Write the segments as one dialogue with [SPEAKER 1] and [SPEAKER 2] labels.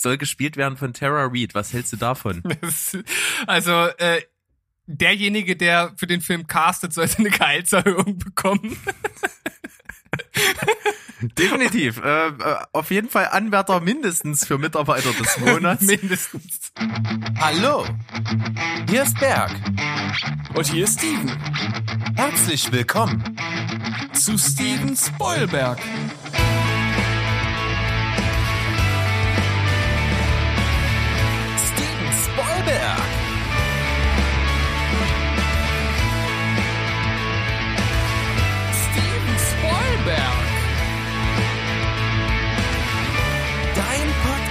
[SPEAKER 1] soll gespielt werden von Tara Reid. Was hältst du davon?
[SPEAKER 2] Also, äh, derjenige, der für den Film castet, sollte eine Gehaltserhöhung bekommen.
[SPEAKER 1] Definitiv. Äh, äh, auf jeden Fall Anwärter mindestens für Mitarbeiter des Monats.
[SPEAKER 2] Mindestens.
[SPEAKER 3] Hallo, hier ist Berg.
[SPEAKER 4] Und hier ist Steven
[SPEAKER 3] Herzlich willkommen.
[SPEAKER 4] zu Steven Spoilberg.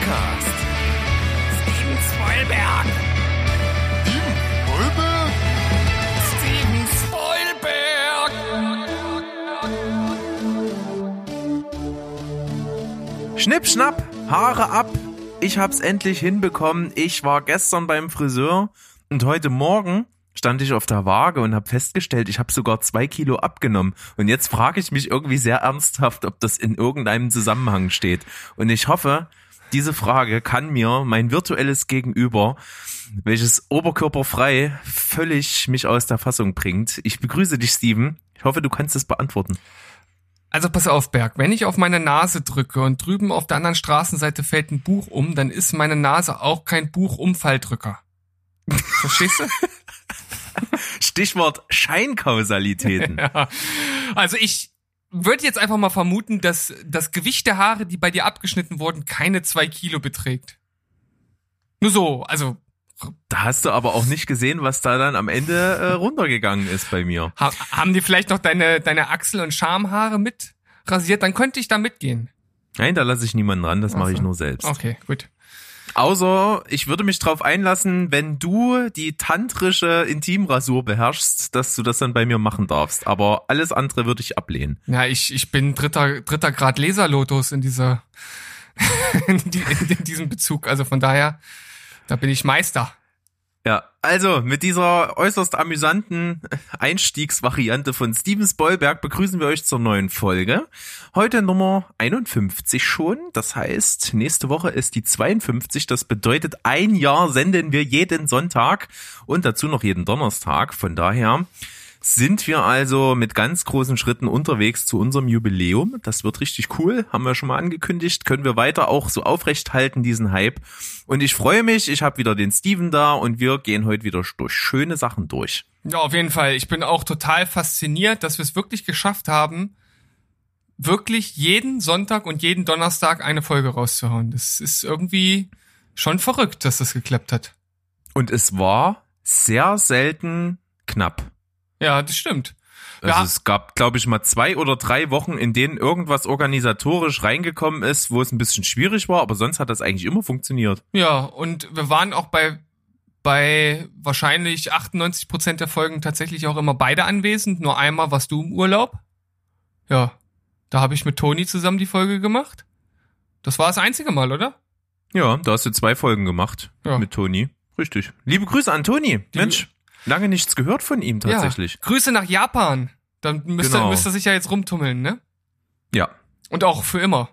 [SPEAKER 3] Podcast.
[SPEAKER 4] Steven Spoilberg. Steven Spoilberg.
[SPEAKER 1] Schnipp, schnapp, Haare ab. Ich hab's endlich hinbekommen. Ich war gestern beim Friseur und heute Morgen stand ich auf der Waage und habe festgestellt, ich habe sogar zwei Kilo abgenommen. Und jetzt frage ich mich irgendwie sehr ernsthaft, ob das in irgendeinem Zusammenhang steht. Und ich hoffe, diese Frage kann mir mein virtuelles Gegenüber, welches oberkörperfrei völlig mich aus der Fassung bringt. Ich begrüße dich, Steven. Ich hoffe, du kannst es beantworten.
[SPEAKER 2] Also pass auf, Berg. Wenn ich auf meine Nase drücke und drüben auf der anderen Straßenseite fällt ein Buch um, dann ist meine Nase auch kein Buchumfalldrücker. Verstehst du?
[SPEAKER 1] Stichwort Scheinkausalitäten.
[SPEAKER 2] ja. Also ich würde jetzt einfach mal vermuten, dass das Gewicht der Haare, die bei dir abgeschnitten wurden, keine zwei Kilo beträgt. Nur so, also
[SPEAKER 1] Da hast du aber auch nicht gesehen, was da dann am Ende äh, runtergegangen ist bei mir.
[SPEAKER 2] ha haben die vielleicht noch deine, deine Achsel- und Schamhaare mit rasiert? Dann könnte ich da mitgehen.
[SPEAKER 1] Nein, da lasse ich niemanden ran, das mache ich nur selbst.
[SPEAKER 2] Okay, gut.
[SPEAKER 1] Außer ich würde mich drauf einlassen, wenn du die tantrische Intimrasur beherrschst, dass du das dann bei mir machen darfst. Aber alles andere würde ich ablehnen.
[SPEAKER 2] Ja, ich, ich bin dritter, dritter Grad Laserlotus in dieser, in, die, in, in diesem Bezug. Also von daher, da bin ich Meister.
[SPEAKER 1] Ja, also mit dieser äußerst amüsanten Einstiegsvariante von Steven Spoilberg begrüßen wir euch zur neuen Folge. Heute Nummer 51 schon. Das heißt, nächste Woche ist die 52. Das bedeutet, ein Jahr senden wir jeden Sonntag und dazu noch jeden Donnerstag. Von daher sind wir also mit ganz großen Schritten unterwegs zu unserem Jubiläum. Das wird richtig cool, haben wir schon mal angekündigt. Können wir weiter auch so aufrecht halten, diesen Hype. Und ich freue mich, ich habe wieder den Steven da und wir gehen heute wieder durch schöne Sachen durch.
[SPEAKER 2] Ja, auf jeden Fall. Ich bin auch total fasziniert, dass wir es wirklich geschafft haben, wirklich jeden Sonntag und jeden Donnerstag eine Folge rauszuhauen. Das ist irgendwie schon verrückt, dass das geklappt hat.
[SPEAKER 1] Und es war sehr selten knapp.
[SPEAKER 2] Ja, das stimmt.
[SPEAKER 1] Also
[SPEAKER 2] Ja.
[SPEAKER 1] es gab, glaube ich, mal zwei oder drei Wochen, in denen irgendwas organisatorisch reingekommen ist, wo es ein bisschen schwierig war, aber sonst hat das eigentlich immer funktioniert.
[SPEAKER 2] Ja, und wir waren auch bei, bei wahrscheinlich 98 Prozent der Folgen tatsächlich auch immer beide anwesend. Nur einmal warst du im Urlaub. Ja, da habe ich mit Toni zusammen die Folge gemacht. Das war das einzige Mal, oder?
[SPEAKER 1] Ja, da hast du zwei Folgen gemacht
[SPEAKER 2] Ja.
[SPEAKER 1] mit Toni. Richtig. Liebe Grüße an Toni. Mensch, lange nichts gehört von ihm tatsächlich.
[SPEAKER 2] Ja. Grüße nach Japan. Dann müsste,
[SPEAKER 1] Genau.
[SPEAKER 2] müsste sich ja jetzt rumtummeln, ne?
[SPEAKER 1] Ja.
[SPEAKER 2] Und auch für immer.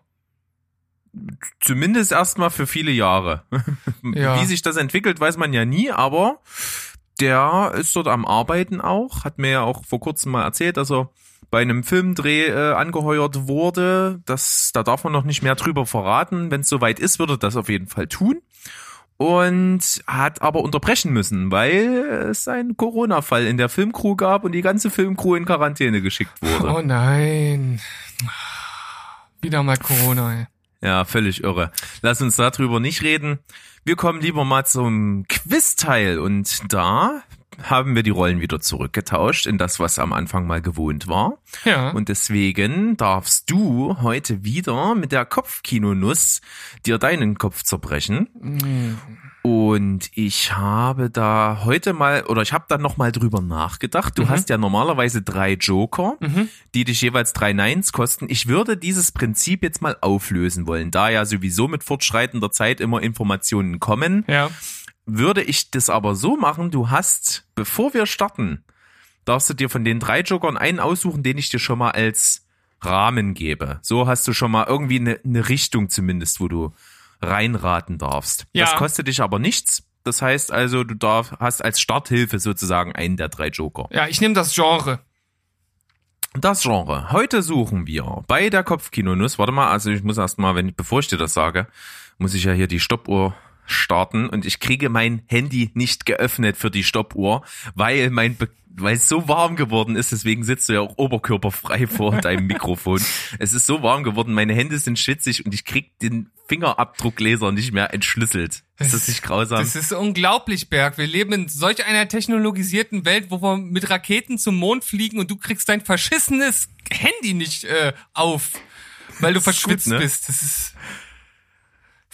[SPEAKER 1] Zumindest erstmal für viele Jahre.
[SPEAKER 2] Ja.
[SPEAKER 1] Wie sich das entwickelt, weiß man ja nie, aber der ist dort am Arbeiten auch. Hat mir ja auch vor kurzem mal erzählt, dass er bei einem Filmdreh äh, angeheuert wurde. Das, da darf man noch nicht mehr drüber verraten. Wenn es soweit ist, würde er das auf jeden Fall tun. Und hat aber unterbrechen müssen, weil es einen Corona-Fall in der Filmcrew gab und die ganze Filmcrew in Quarantäne geschickt wurde.
[SPEAKER 2] Oh nein. Wieder mal Corona, ey.
[SPEAKER 1] Ja, völlig irre. Lass uns darüber nicht reden. Wir kommen lieber mal zum Quiz-Teil und da haben wir die Rollen wieder zurückgetauscht in das, was am Anfang mal gewohnt war.
[SPEAKER 2] Ja.
[SPEAKER 1] Und deswegen darfst du heute wieder mit der Kopfkinonuss dir deinen Kopf zerbrechen.
[SPEAKER 2] Mm.
[SPEAKER 1] Und ich habe da heute mal, oder ich habe da noch mal drüber nachgedacht. Du
[SPEAKER 2] Mhm.
[SPEAKER 1] hast ja normalerweise drei Joker, die dich jeweils drei Nines kosten. Ich würde dieses Prinzip jetzt mal auflösen wollen, da ja sowieso mit fortschreitender Zeit immer Informationen kommen.
[SPEAKER 2] Ja.
[SPEAKER 1] Würde ich das aber so machen, du hast, bevor wir starten, darfst du dir von den drei Jokern einen aussuchen, den ich dir schon mal als Rahmen gebe. So hast du schon mal irgendwie eine, eine Richtung zumindest, wo du reinraten darfst.
[SPEAKER 2] Ja.
[SPEAKER 1] Das kostet dich aber nichts. Das heißt also, du darf, hast als Starthilfe sozusagen einen der drei Joker.
[SPEAKER 2] Ja, ich nehme das Genre.
[SPEAKER 1] Das Genre. Heute suchen wir bei der Kopfkinonuss. Warte mal, also ich muss erst mal, wenn, bevor ich dir das sage, muss ich ja hier die Stoppuhr starten und ich kriege mein Handy nicht geöffnet für die Stoppuhr, weil mein Be weil es so warm geworden ist, deswegen sitzt du ja auch oberkörperfrei vor deinem Mikrofon. Es ist so warm geworden, meine Hände sind schwitzig und ich krieg den Fingerabdruckleser nicht mehr entschlüsselt. Ist das nicht grausam?
[SPEAKER 2] Das ist unglaublich, Berg. Wir leben in solch einer technologisierten Welt, wo wir mit Raketen zum Mond fliegen und du kriegst dein verschissenes Handy nicht äh, auf, weil du verschwitzt
[SPEAKER 1] gut, ne?
[SPEAKER 2] bist. Das ist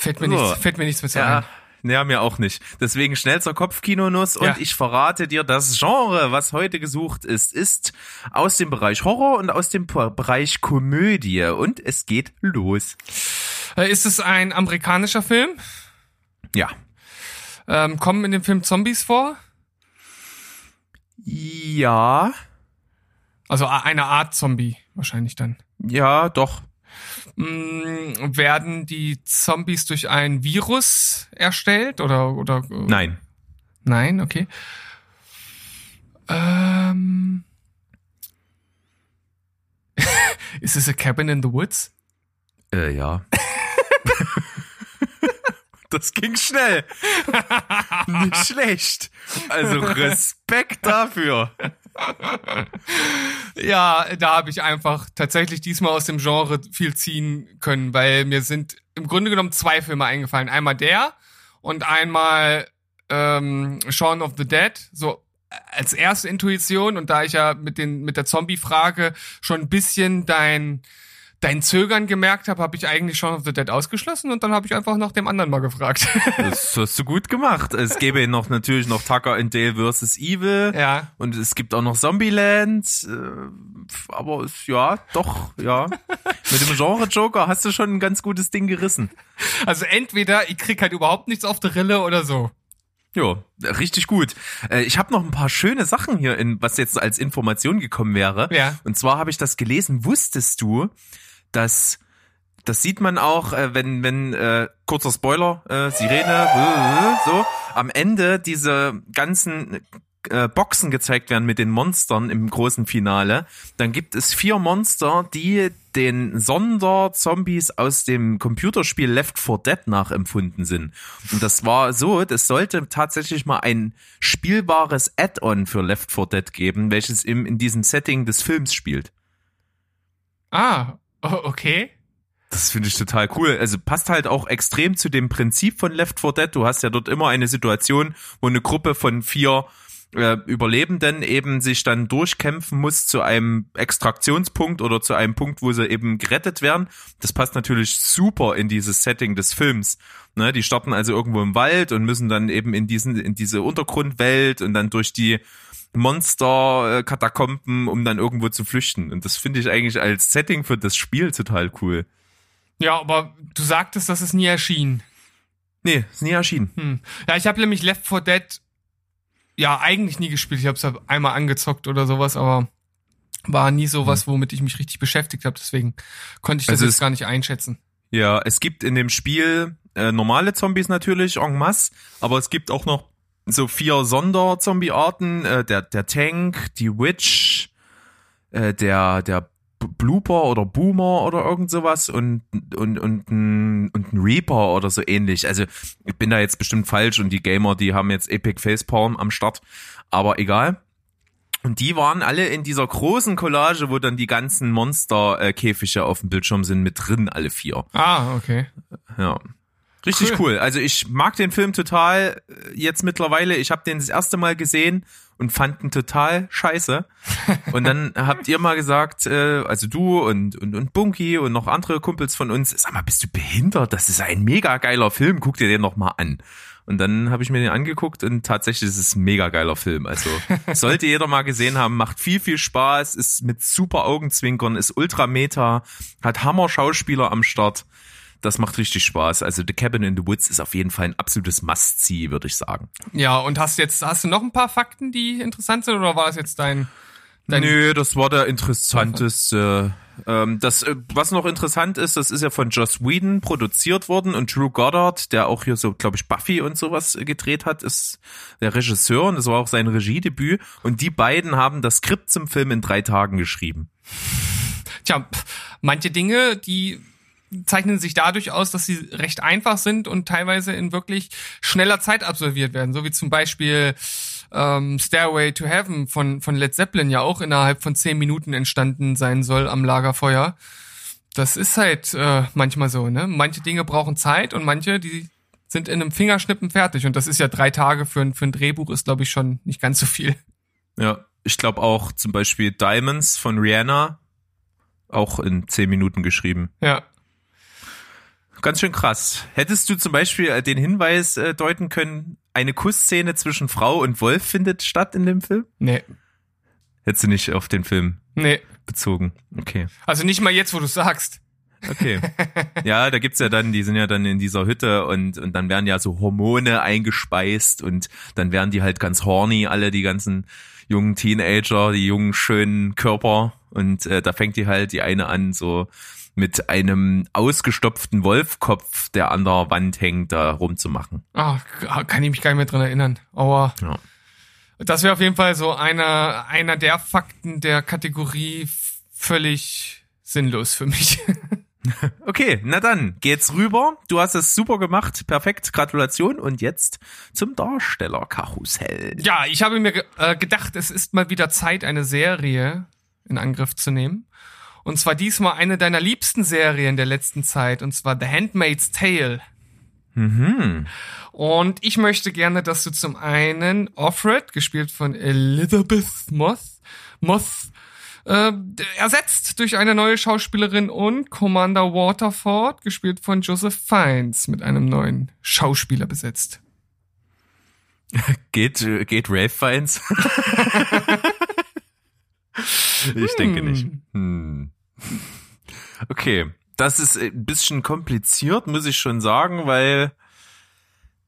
[SPEAKER 2] fällt mir
[SPEAKER 1] So.
[SPEAKER 2] nichts, fällt mir nichts mehr zu
[SPEAKER 1] Ja,
[SPEAKER 2] ein.
[SPEAKER 1] ja, mir auch nicht. Deswegen schnell zur Kopfkinonuss und
[SPEAKER 2] Ja.
[SPEAKER 1] ich verrate dir, das Genre, was heute gesucht ist, ist aus dem Bereich Horror und aus dem Bereich Komödie und es geht los.
[SPEAKER 2] Äh, ist es ein amerikanischer Film?
[SPEAKER 1] Ja.
[SPEAKER 2] Ähm, kommen in dem Film Zombies vor?
[SPEAKER 1] Ja,
[SPEAKER 2] Also eine Art Zombie wahrscheinlich dann.
[SPEAKER 1] ja, doch.
[SPEAKER 2] Mm, werden die Zombies durch ein Virus erstellt oder oder äh,
[SPEAKER 1] Nein.
[SPEAKER 2] Nein, okay. Ähm. Ist es a cabin in the woods?
[SPEAKER 1] Äh, ja. Das ging schnell. Nicht schlecht. Also Respekt dafür.
[SPEAKER 2] Ja, da habe ich einfach tatsächlich diesmal aus dem Genre viel ziehen können, weil mir sind im Grunde genommen zwei Filme eingefallen. Einmal der und einmal ähm, Shaun of the Dead. So als erste Intuition und da ich ja mit den mit der Zombie-Frage schon ein bisschen dein dein Zögern gemerkt habe, habe ich eigentlich Shaun of the Dead ausgeschlossen und dann habe ich einfach nach dem anderen mal gefragt.
[SPEAKER 1] Das hast du gut gemacht. Es gäbe noch natürlich noch Tucker and Dale vs. Evil.
[SPEAKER 2] ja.
[SPEAKER 1] Und es gibt auch noch Zombieland. Äh, aber es, ja, doch, ja. Mit dem Genre Joker hast du schon ein ganz gutes Ding gerissen.
[SPEAKER 2] Also entweder ich krieg halt überhaupt nichts auf der Rille oder so.
[SPEAKER 1] Ja, richtig gut. Äh, Ich habe noch ein paar schöne Sachen hier, in, was jetzt als Information gekommen wäre.
[SPEAKER 2] Ja.
[SPEAKER 1] Und zwar habe ich das gelesen. Wusstest du, dass das sieht man auch, äh, wenn wenn äh, kurzer Spoiler, äh, Sirene, äh, so am Ende diese ganzen äh, Boxen gezeigt werden mit den Monstern im großen Finale, dann gibt es vier Monster, die den Sonderzombies aus dem Computerspiel Left 4 Dead nachempfunden sind. Und das war so, das sollte tatsächlich mal ein spielbares Add-on für Left 4 Dead geben, welches im, in diesem Setting des Films spielt.
[SPEAKER 2] Ah, o- okay.
[SPEAKER 1] Das finde ich total cool. Also passt halt auch extrem zu dem Prinzip von Left 4 Dead. Du hast ja dort immer eine Situation, wo eine Gruppe von vier äh, Überlebenden eben sich dann durchkämpfen muss zu einem Extraktionspunkt oder zu einem Punkt, wo sie eben gerettet werden. Das passt natürlich super in dieses Setting des Films. Ne, die starten also irgendwo im Wald und müssen dann eben in diesen in diese Untergrundwelt und dann durch die Monster-Katakomben, um dann irgendwo zu flüchten. Und das finde ich eigentlich als Setting für das Spiel total cool.
[SPEAKER 2] Ja, aber du sagtest, dass es nie erschien.
[SPEAKER 1] Nee, ist nie erschienen.
[SPEAKER 2] Hm. Ja, ich habe nämlich Left 4 Dead ja eigentlich nie gespielt. Ich habe es einmal angezockt oder sowas, aber war nie sowas, womit ich mich richtig beschäftigt habe. Deswegen konnte ich das
[SPEAKER 1] Also
[SPEAKER 2] jetzt
[SPEAKER 1] es-
[SPEAKER 2] gar nicht einschätzen.
[SPEAKER 1] Ja, es gibt in dem Spiel äh, normale Zombies natürlich en masse, aber es gibt auch noch so vier Sonderzombie-Arten. Äh, der, der Tank, die Witch, äh, der, der Blooper oder Boomer oder irgend sowas und, und, und, ein, und ein Reaper oder so ähnlich. Also ich bin da jetzt bestimmt falsch und die Gamer, die haben jetzt Epic Facepalm am Start, aber egal. Und die waren alle in dieser großen Collage, wo dann die ganzen Monsterkäfige auf dem Bildschirm sind, mit drin, alle vier.
[SPEAKER 2] Ah, okay.
[SPEAKER 1] Ja. Richtig
[SPEAKER 2] Cool.
[SPEAKER 1] cool. Also ich mag den Film total äh, jetzt mittlerweile. Ich habe den das erste Mal gesehen und fand ihn total scheiße. Und dann habt ihr mal gesagt, äh, also du und, und, und Bunky und noch andere Kumpels von uns, sag mal, bist du behindert? Das ist ein mega geiler Film. Guck dir den noch mal an. Und dann habe ich mir den angeguckt und tatsächlich ist es ein mega geiler Film. Also sollte jeder mal gesehen haben, macht viel, viel Spaß, ist mit super Augenzwinkern, ist ultra meta, hat Hammer Schauspieler am Start. Das macht richtig Spaß. Also The Cabin in the Woods ist auf jeden Fall ein absolutes Must-See, würde ich sagen.
[SPEAKER 2] Ja, und hast jetzt, hast du noch ein paar Fakten, die interessant sind, oder war das jetzt dein, dein
[SPEAKER 1] Nö, das war der interessanteste Ähm, das, äh, was noch interessant ist, das ist ja von Joss Whedon produziert worden und Drew Goddard, der auch hier so, glaube ich, Buffy und sowas gedreht hat, ist der Regisseur und das war auch sein Regiedebüt. Und die beiden haben das Skript zum Film in drei Tagen geschrieben.
[SPEAKER 2] Tja, manche Dinge, die zeichnen sich dadurch aus, dass sie recht einfach sind und teilweise in wirklich schneller Zeit absolviert werden. So wie zum Beispiel ähm, Stairway to Heaven von, von Led Zeppelin ja auch innerhalb von zehn Minuten entstanden sein soll am Lagerfeuer. Das ist halt äh, manchmal so, ne? Manche Dinge brauchen Zeit und manche, die sind in einem Fingerschnippen fertig. Und das ist ja drei Tage für ein, für ein Drehbuch, ist, glaube ich, schon nicht ganz so viel.
[SPEAKER 1] Ja, ich glaube auch zum Beispiel Diamonds von Rihanna auch in zehn Minuten geschrieben.
[SPEAKER 2] Ja.
[SPEAKER 1] Ganz schön krass. Hättest du zum Beispiel äh, den Hinweis äh, deuten können, eine Kussszene zwischen Frau und Wolf findet statt in dem Film?
[SPEAKER 2] Nee.
[SPEAKER 1] Hättest du nicht auf den Film
[SPEAKER 2] Nee.
[SPEAKER 1] bezogen. Okay.
[SPEAKER 2] Also nicht mal jetzt, wo du sagst.
[SPEAKER 1] Okay. Ja, da gibt's ja dann, die sind ja dann in dieser Hütte und, und dann werden ja so Hormone eingespeist und dann werden die halt ganz horny, alle die ganzen jungen Teenager, die jungen schönen Körper und äh, da fängt die halt die eine an so mit einem ausgestopften Wolfkopf, der an der Wand hängt, da rumzumachen.
[SPEAKER 2] Ah, kann ich mich gar nicht mehr dran erinnern. Aber
[SPEAKER 1] Ja.
[SPEAKER 2] das wäre auf jeden Fall so einer, einer der Fakten der Kategorie völlig sinnlos für mich.
[SPEAKER 1] Okay, na dann geht's rüber. Du hast es super gemacht, perfekt, Gratulation und jetzt zum Darstellerkarussell.
[SPEAKER 2] ja, ich habe mir äh, gedacht, es ist mal wieder Zeit, eine Serie in Angriff zu nehmen. Und zwar diesmal eine deiner liebsten Serien der letzten Zeit, und zwar The Handmaid's Tale.
[SPEAKER 1] Mhm.
[SPEAKER 2] Und ich möchte gerne, dass du zum einen Offred, gespielt von Elizabeth Moss, Moss, äh, ersetzt durch eine neue Schauspielerin und Commander Waterford, gespielt von Joseph Fiennes, mit einem neuen Schauspieler besetzt.
[SPEAKER 1] Geht, äh, geht Ralph Fiennes? ich denke nicht. Hm. Okay, das ist ein bisschen kompliziert, muss ich schon sagen, weil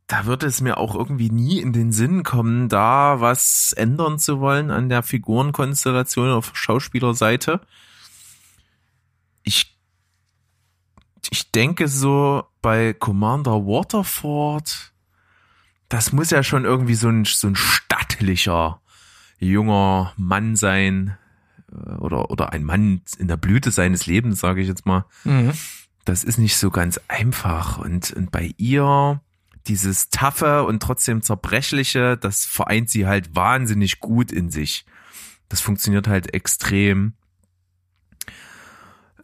[SPEAKER 1] da würde es mir auch irgendwie nie in den Sinn kommen, da was ändern zu wollen an der Figurenkonstellation auf Schauspielerseite. Ich, ich denke so bei Commander Waterford, das muss ja schon irgendwie so ein, so ein stattlicher junger Mann sein oder, oder ein Mann in der Blüte seines Lebens, sage ich jetzt mal.
[SPEAKER 2] Mhm.
[SPEAKER 1] Das ist nicht so ganz einfach. Und, und bei ihr, dieses taffe und trotzdem zerbrechliche, das vereint sie halt wahnsinnig gut in sich. Das funktioniert halt extrem.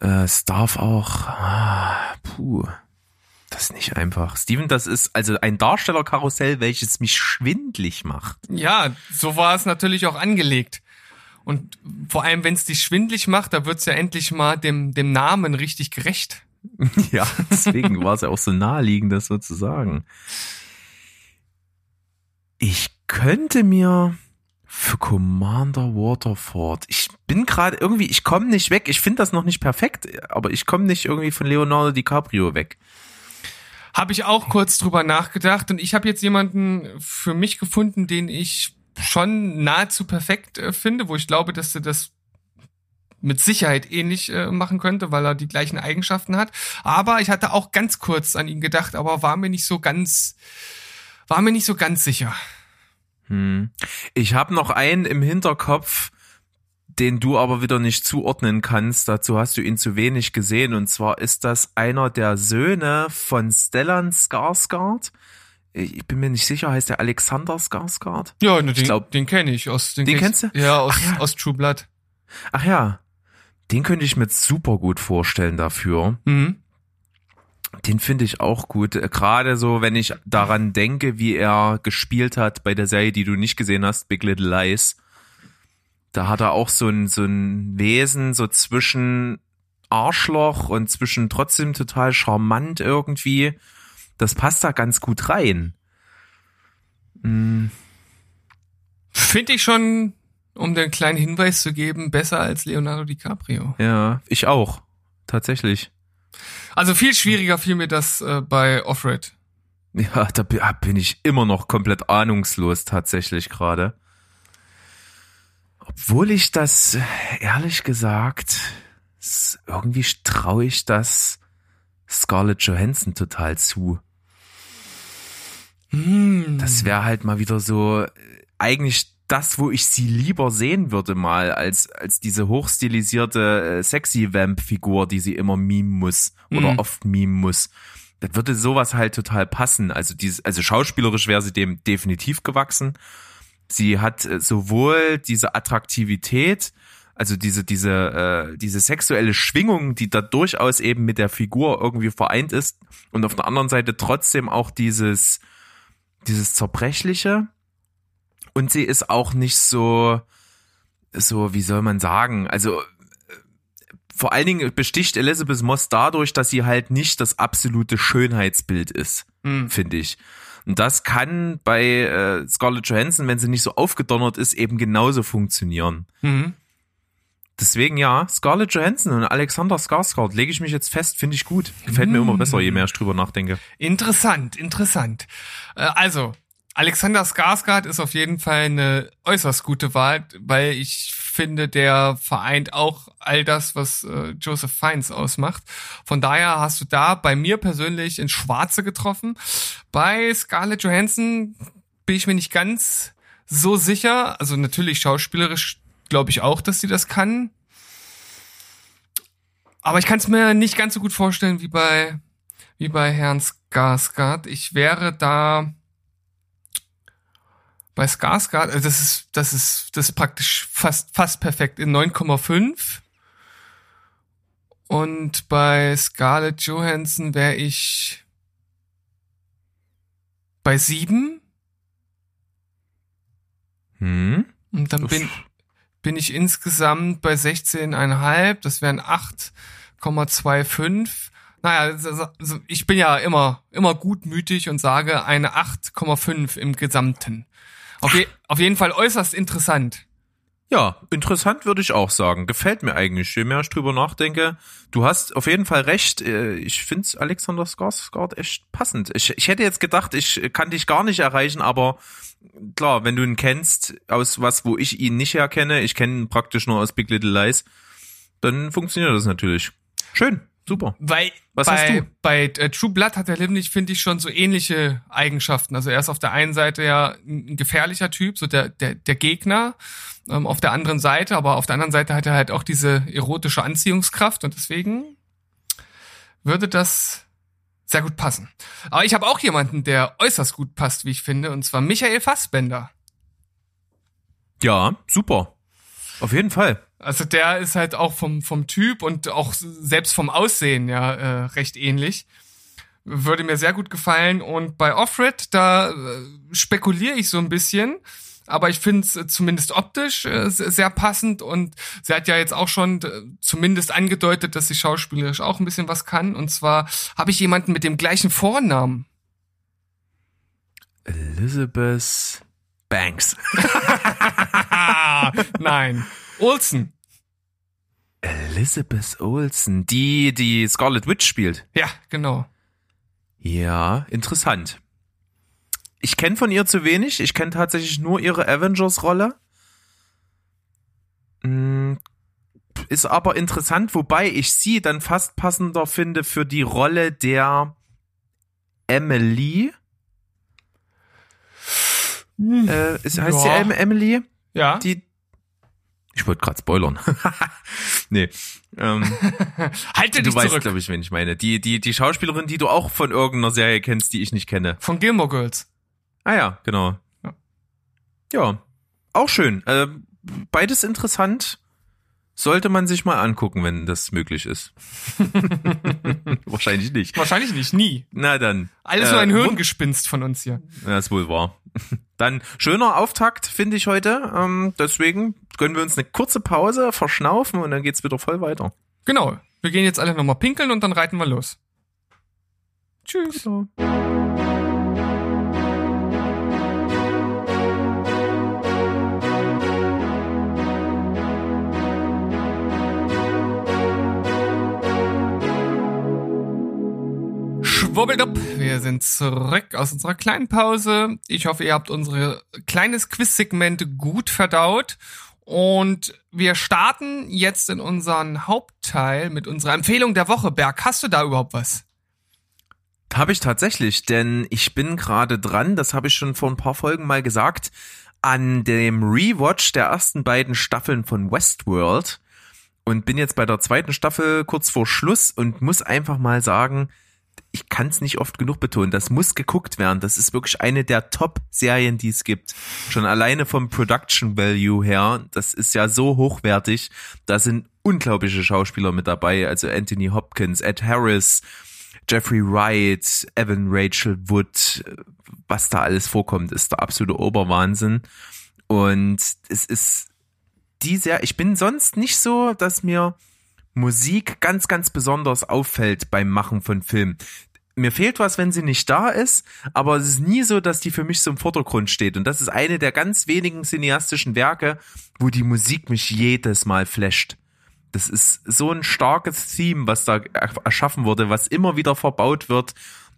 [SPEAKER 1] Äh, es darf auch, ah, puh, das ist nicht einfach. Steven, das ist also ein Darstellerkarussell, welches mich schwindlig macht.
[SPEAKER 2] Ja, so war es natürlich auch angelegt. Und vor allem, wenn es dich schwindlig macht, da wird's ja endlich mal dem, dem Namen richtig gerecht.
[SPEAKER 1] Ja, deswegen war es ja auch so naheliegend, das so zu sagen. Ich könnte mir für Commander Waterford, ich bin gerade irgendwie, ich komme nicht weg, ich finde das noch nicht perfekt, aber ich komme nicht irgendwie von Leonardo DiCaprio weg.
[SPEAKER 2] Habe ich auch kurz drüber nachgedacht und ich habe jetzt jemanden für mich gefunden, den ich schon nahezu perfekt äh, finde, wo ich glaube, dass er das mit Sicherheit ähnlich äh, machen könnte, weil er die gleichen Eigenschaften hat. Aber ich hatte auch ganz kurz an ihn gedacht, aber war mir nicht so ganz, war mir nicht so ganz sicher.
[SPEAKER 1] Hm. Ich habe noch einen im Hinterkopf, den du aber wieder nicht zuordnen kannst. Dazu hast du ihn zu wenig gesehen. Und zwar ist das einer der Söhne von Stellan Skarsgård. Ich bin mir nicht sicher, heißt der Alexander Skarsgård?
[SPEAKER 2] Ja, ne, den,
[SPEAKER 1] glaub-
[SPEAKER 2] den kenne ich aus den,
[SPEAKER 1] Den
[SPEAKER 2] kenn ich-
[SPEAKER 1] kennst du?
[SPEAKER 2] Ja, aus,
[SPEAKER 1] ja.
[SPEAKER 2] aus True Blood.
[SPEAKER 1] Ach ja, den könnte ich mir super gut vorstellen dafür.
[SPEAKER 2] Mhm.
[SPEAKER 1] Den finde ich auch gut. Äh, Gerade so, wenn ich daran denke, wie er gespielt hat bei der Serie, die du nicht gesehen hast, Big Little Lies. Da hat er auch so ein, so ein Wesen, so zwischen Arschloch und zwischen trotzdem total charmant irgendwie. Das passt da ganz gut rein. Mm,
[SPEAKER 2] Finde ich schon, um den kleinen Hinweis zu geben, besser als Leonardo DiCaprio.
[SPEAKER 1] ja, ich auch. Tatsächlich.
[SPEAKER 2] Also viel schwieriger fiel mir das äh, bei Offred.
[SPEAKER 1] Ja, da ah, bin ich immer noch komplett ahnungslos tatsächlich gerade. Obwohl ich das ehrlich gesagt irgendwie traue ich das Scarlett Johansson total zu.
[SPEAKER 2] Hm.
[SPEAKER 1] Das wäre halt mal wieder so äh, eigentlich das, wo ich sie lieber sehen würde mal, als, als diese hochstilisierte äh, sexy Vamp-Figur, die sie immer mimen muss oder
[SPEAKER 2] Mhm.
[SPEAKER 1] oft mimen muss. Das würde sowas halt total passen. Also dieses, also schauspielerisch wäre sie dem definitiv gewachsen. Sie hat äh, sowohl diese Attraktivität, also diese, diese, äh, diese sexuelle Schwingung, die da durchaus eben mit der Figur irgendwie vereint ist, und auf der anderen Seite trotzdem auch dieses, dieses Zerbrechliche. Und sie ist auch nicht so, so, wie soll man sagen, also äh, vor allen Dingen besticht Elizabeth Moss dadurch, dass sie halt nicht das absolute Schönheitsbild ist,
[SPEAKER 2] Hm.
[SPEAKER 1] finde ich. Und das kann bei äh, Scarlett Johansson, wenn sie nicht so aufgedonnert ist, eben genauso funktionieren.
[SPEAKER 2] Mhm.
[SPEAKER 1] Deswegen ja, Scarlett Johansson und Alexander Skarsgård lege ich mich jetzt fest, finde ich gut. Gefällt mir immer besser, je mehr ich drüber nachdenke.
[SPEAKER 2] Interessant, interessant. Äh, Also, Alexander Skarsgård ist auf jeden Fall eine äußerst gute Wahl, weil ich finde, der vereint auch all das, was äh, Joseph Fiennes ausmacht. Von daher hast du da bei mir persönlich ins Schwarze getroffen. Bei Scarlett Johansson bin ich mir nicht ganz so sicher. Also natürlich schauspielerisch glaube ich auch, dass sie das kann. Aber ich kann es mir nicht ganz so gut vorstellen wie bei wie bei Herrn Skarsgård. Ich wäre da bei Skarsgård, also das ist das ist das ist praktisch fast fast perfekt in 9,5. Und bei Scarlett Johansson wäre ich bei 7
[SPEAKER 1] Hm?
[SPEAKER 2] und dann bin bin ich insgesamt bei 16,5, das wären 8,25. Naja, also- ich bin ja immer, immer gutmütig und sage eine 8,5 im Gesamten. Auf, je, auf jeden Fall äußerst interessant.
[SPEAKER 1] Ja, interessant würde ich auch sagen. Gefällt mir eigentlich, je mehr ich drüber nachdenke. Du hast auf jeden Fall recht. Äh, Ich finde Alexander Skarsgård echt passend. Ich, ich hätte jetzt gedacht, ich kann dich gar nicht erreichen, aber klar, wenn du ihn kennst, aus was, wo ich ihn nicht herkenne, ich kenne ihn praktisch nur aus Big Little Lies, dann funktioniert das natürlich. Schön, super.
[SPEAKER 2] Weil
[SPEAKER 1] Was
[SPEAKER 2] bei,
[SPEAKER 1] hast du?
[SPEAKER 2] bei äh, True Blood hat der Limnich, finde ich, schon so ähnliche Eigenschaften. Also er ist auf der einen Seite ja ein gefährlicher Typ, so der, der, der Gegner, ähm, auf der anderen Seite, aber auf der anderen Seite hat er halt auch diese erotische Anziehungskraft und deswegen würde das sehr gut passen. Aber ich habe auch jemanden, der äußerst gut passt, wie ich finde, und zwar Michael Fassbender.
[SPEAKER 1] Ja, super. Auf jeden Fall.
[SPEAKER 2] Also der ist halt auch vom, vom Typ und auch selbst vom Aussehen ja äh, recht ähnlich. Würde mir sehr gut gefallen. Und bei Offred, da äh, spekuliere ich so ein bisschen. Aber ich finde es zumindest optisch äh, se- sehr passend und sie hat ja jetzt auch schon äh, zumindest angedeutet, dass sie schauspielerisch auch ein bisschen was kann. Und zwar habe ich jemanden mit dem gleichen Vornamen.
[SPEAKER 1] Elizabeth Banks.
[SPEAKER 2] Nein. Olsen.
[SPEAKER 1] Elizabeth Olsen, die die Scarlet Witch spielt.
[SPEAKER 2] Ja, genau.
[SPEAKER 1] Ja, interessant. Ich kenne von ihr zu wenig. Ich kenne tatsächlich nur ihre Avengers-Rolle. Mm, Ist aber interessant, wobei ich sie dann fast passender finde für die Rolle der Emily. Äh, ist, heißt sie
[SPEAKER 2] Ja.
[SPEAKER 1] Em- Emily?
[SPEAKER 2] Ja.
[SPEAKER 1] Die. Ich wollte gerade spoilern. nee. Ähm,
[SPEAKER 2] Halte
[SPEAKER 1] du
[SPEAKER 2] dich
[SPEAKER 1] weißt,
[SPEAKER 2] zurück.
[SPEAKER 1] glaube ich, wen ich meine. Die, die, die Schauspielerin, die du auch von irgendeiner Serie kennst, die ich nicht kenne.
[SPEAKER 2] Von Gilmore Girls.
[SPEAKER 1] Ah ja, genau.
[SPEAKER 2] Ja.
[SPEAKER 1] Ja, auch schön. Äh, beides interessant. Sollte man sich mal angucken, wenn das möglich ist. Wahrscheinlich nicht.
[SPEAKER 2] Wahrscheinlich nicht, nie.
[SPEAKER 1] Na dann.
[SPEAKER 2] Alles
[SPEAKER 1] Äh,
[SPEAKER 2] nur ein
[SPEAKER 1] wund-
[SPEAKER 2] Hirngespinst von uns hier.
[SPEAKER 1] Ja, ist wohl wahr. Dann schöner Auftakt, finde ich heute. Ähm, deswegen gönnen wir uns eine kurze Pause, verschnaufen und dann geht's wieder voll weiter.
[SPEAKER 2] Genau. Wir gehen jetzt alle nochmal pinkeln und dann reiten wir los. Tschüss. Schwubbeldupp, wir sind zurück aus unserer kleinen Pause. Ich hoffe, ihr habt unsere kleines Quiz-Segment gut verdaut Und wir starten jetzt in unseren Hauptteil mit unserer Empfehlung der Woche. Berg, hast du da überhaupt was?
[SPEAKER 1] Habe ich tatsächlich, denn ich bin gerade dran, das habe ich schon vor ein paar Folgen mal gesagt, an dem Rewatch der ersten beiden Staffeln von Westworld und bin jetzt bei der zweiten Staffel kurz vor Schluss und muss einfach mal sagen, ich kann es nicht oft genug betonen, das muss geguckt werden. Das ist wirklich eine der Top-Serien, die es gibt. Schon alleine vom Production Value her, das ist ja so hochwertig. Da sind unglaubliche Schauspieler mit dabei, also Anthony Hopkins, Ed Harris, Jeffrey Wright, Evan Rachel Wood, was da alles vorkommt, ist der absolute Oberwahnsinn. Und es ist die sehr, ich bin sonst nicht so, dass mir Musik ganz, ganz besonders auffällt beim Machen von Filmen. Mir fehlt was, wenn sie nicht da ist, aber es ist nie so, dass die für mich so im Vordergrund steht. Und das ist eine der ganz wenigen cineastischen Werke, wo die Musik mich jedes Mal flasht. Das ist so ein starkes Theme, was da erschaffen wurde, was immer wieder verbaut wird.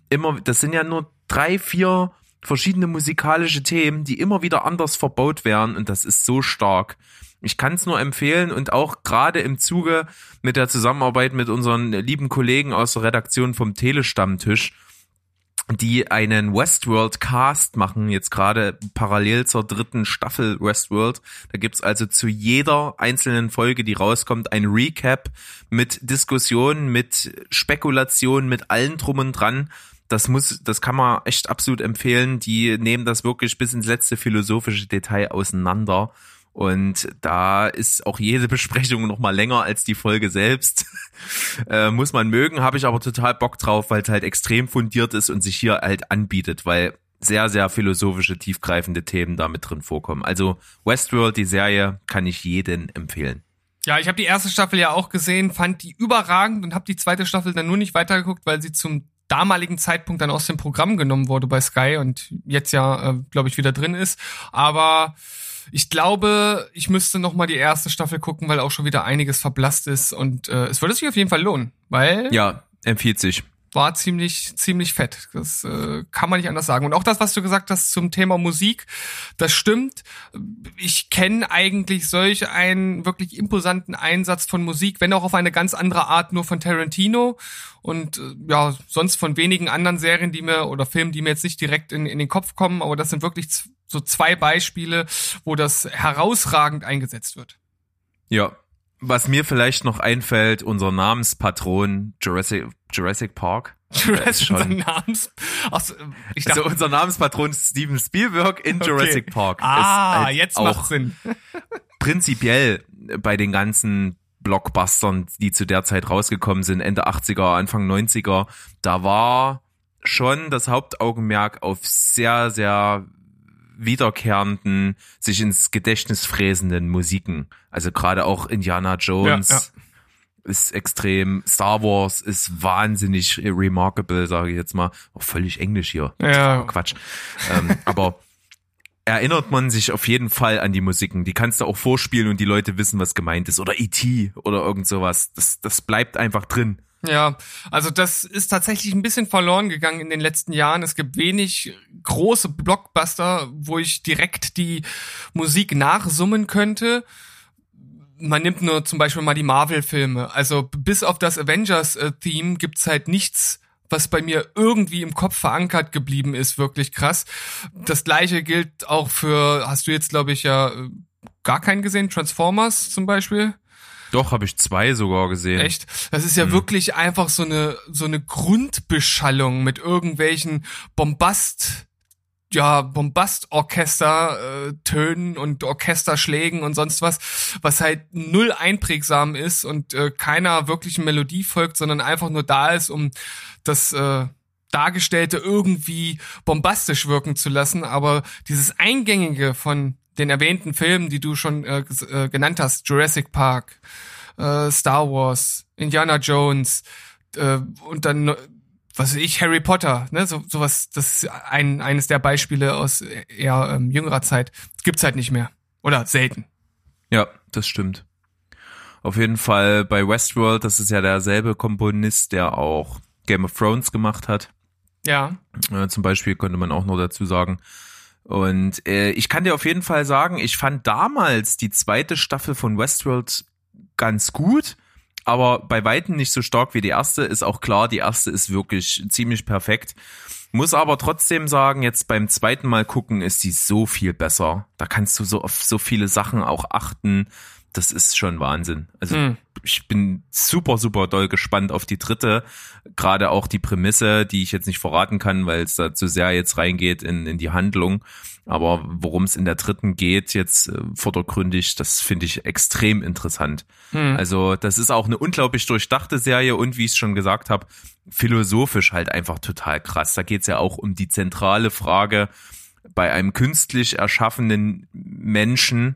[SPEAKER 1] Immer, das sind ja nur drei, vier verschiedene musikalische Themen, die immer wieder anders verbaut werden und das ist so stark. Ich kann es nur empfehlen und auch gerade im Zuge mit der Zusammenarbeit mit unseren lieben Kollegen aus der Redaktion vom Telestammtisch, die einen Westworld Cast machen, jetzt gerade parallel zur dritten Staffel Westworld. Da gibt's also zu jeder einzelnen Folge, die rauskommt, ein Recap mit Diskussionen, mit Spekulationen, mit allen drum und dran. Das muss, das kann man echt absolut empfehlen. Die nehmen das wirklich bis ins letzte philosophische Detail auseinander. Und da ist auch jede Besprechung noch mal länger als die Folge selbst. äh, muss man mögen, habe ich aber total Bock drauf, weil es halt extrem fundiert ist und sich hier halt anbietet, weil sehr, sehr philosophische, tiefgreifende Themen da mit drin vorkommen. Also Westworld, die Serie, kann ich jeden empfehlen.
[SPEAKER 2] Ja, ich habe die erste Staffel ja auch gesehen, fand die überragend und habe die zweite Staffel dann nur nicht weitergeguckt, weil sie zum damaligen Zeitpunkt dann aus dem Programm genommen wurde bei Sky und jetzt ja, äh, glaube ich, wieder drin ist. Aber ich glaube, ich müsste noch mal die erste Staffel gucken, weil auch schon wieder einiges verblasst ist und äh, es würde sich auf jeden Fall lohnen, weil
[SPEAKER 1] ja empfiehlt sich
[SPEAKER 2] war ziemlich ziemlich fett. Das äh, kann man nicht anders sagen. Und auch das, was du gesagt hast zum Thema Musik, das stimmt. Ich kenne eigentlich solch einen wirklich imposanten Einsatz von Musik, wenn auch auf eine ganz andere Art, nur von Tarantino und äh, ja sonst von wenigen anderen Serien, die mir oder Filmen, die mir jetzt nicht direkt in, in den Kopf kommen. Aber das sind wirklich so zwei Beispiele, wo das herausragend eingesetzt wird.
[SPEAKER 1] Ja, was mir vielleicht noch einfällt, unser Namenspatron Jurassic, Jurassic Park.
[SPEAKER 2] Jurassic unser Namens, also,
[SPEAKER 1] ich dachte, also unser Namenspatron Steven Spielberg in okay. Jurassic Park.
[SPEAKER 2] Ah, halt jetzt macht Sinn.
[SPEAKER 1] prinzipiell bei den ganzen Blockbustern, die zu der Zeit rausgekommen sind, Ende 80er, Anfang 90er, da war schon das Hauptaugenmerk auf sehr, sehr wiederkehrenden, sich ins Gedächtnis fräsenden Musiken. Also gerade auch Indiana Jones ja, ja. ist extrem, Star Wars ist wahnsinnig remarkable, sage ich jetzt mal. Auch völlig englisch hier.
[SPEAKER 2] Ja.
[SPEAKER 1] Quatsch. ähm, aber erinnert man sich auf jeden Fall an die Musiken. Die kannst du auch vorspielen und die Leute wissen, was gemeint ist. Oder E.T. oder irgend sowas. Das, das bleibt einfach drin.
[SPEAKER 2] Ja, also das ist tatsächlich ein bisschen verloren gegangen in den letzten Jahren. Es gibt wenig große Blockbuster, wo ich direkt die Musik nachsummen könnte. Man nimmt nur zum Beispiel mal die Marvel-Filme. Also bis auf das Avengers-Theme gibt's halt nichts, was bei mir irgendwie im Kopf verankert geblieben ist, wirklich krass. Das gleiche gilt auch für, hast du jetzt, glaube ich, ja gar keinen gesehen, Transformers zum Beispiel?
[SPEAKER 1] Doch, habe ich zwei sogar gesehen.
[SPEAKER 2] Echt? Das ist ja mhm. wirklich einfach so eine, so eine Grundbeschallung mit irgendwelchen Bombast, ja, Bombastorchester äh, Tönen und Orchesterschlägen und sonst was, was halt null einprägsam ist und äh, keiner wirklichen Melodie folgt, sondern einfach nur da ist, um das äh, Dargestellte irgendwie bombastisch wirken zu lassen. Aber dieses Eingängige von den erwähnten Filmen, die du schon äh, äh, genannt hast, Jurassic Park, äh, Star Wars, Indiana Jones äh, und dann was weiß ich, Harry Potter, ne, so sowas, das ist ein eines der Beispiele aus eher ähm, jüngerer Zeit. Das gibt's halt nicht mehr oder selten.
[SPEAKER 1] Ja, das stimmt. Auf jeden Fall bei Westworld, das ist ja derselbe Komponist, der auch Game of Thrones gemacht hat.
[SPEAKER 2] Ja.
[SPEAKER 1] Äh, zum Beispiel könnte man auch noch dazu sagen, Und äh, ich kann dir auf jeden Fall sagen, ich fand damals die zweite Staffel von Westworld ganz gut, aber bei weitem nicht so stark wie die erste. Ist auch klar, die erste ist wirklich ziemlich perfekt. Muss aber trotzdem sagen, jetzt beim zweiten Mal gucken ist die so viel besser. Da kannst du so auf so viele Sachen auch achten. Das ist schon Wahnsinn. Also
[SPEAKER 2] Hm.
[SPEAKER 1] ich bin super, super doll gespannt auf die dritte. Gerade auch die Prämisse, die ich jetzt nicht verraten kann, weil es da zu sehr jetzt reingeht in, in die Handlung. Aber worum es in der dritten geht, jetzt äh, vordergründig, das finde ich extrem interessant.
[SPEAKER 2] Hm.
[SPEAKER 1] Also das ist auch eine unglaublich durchdachte Serie und wie ich es schon gesagt habe, philosophisch halt einfach total krass. Da geht's ja auch um die zentrale Frage bei einem künstlich erschaffenen Menschen,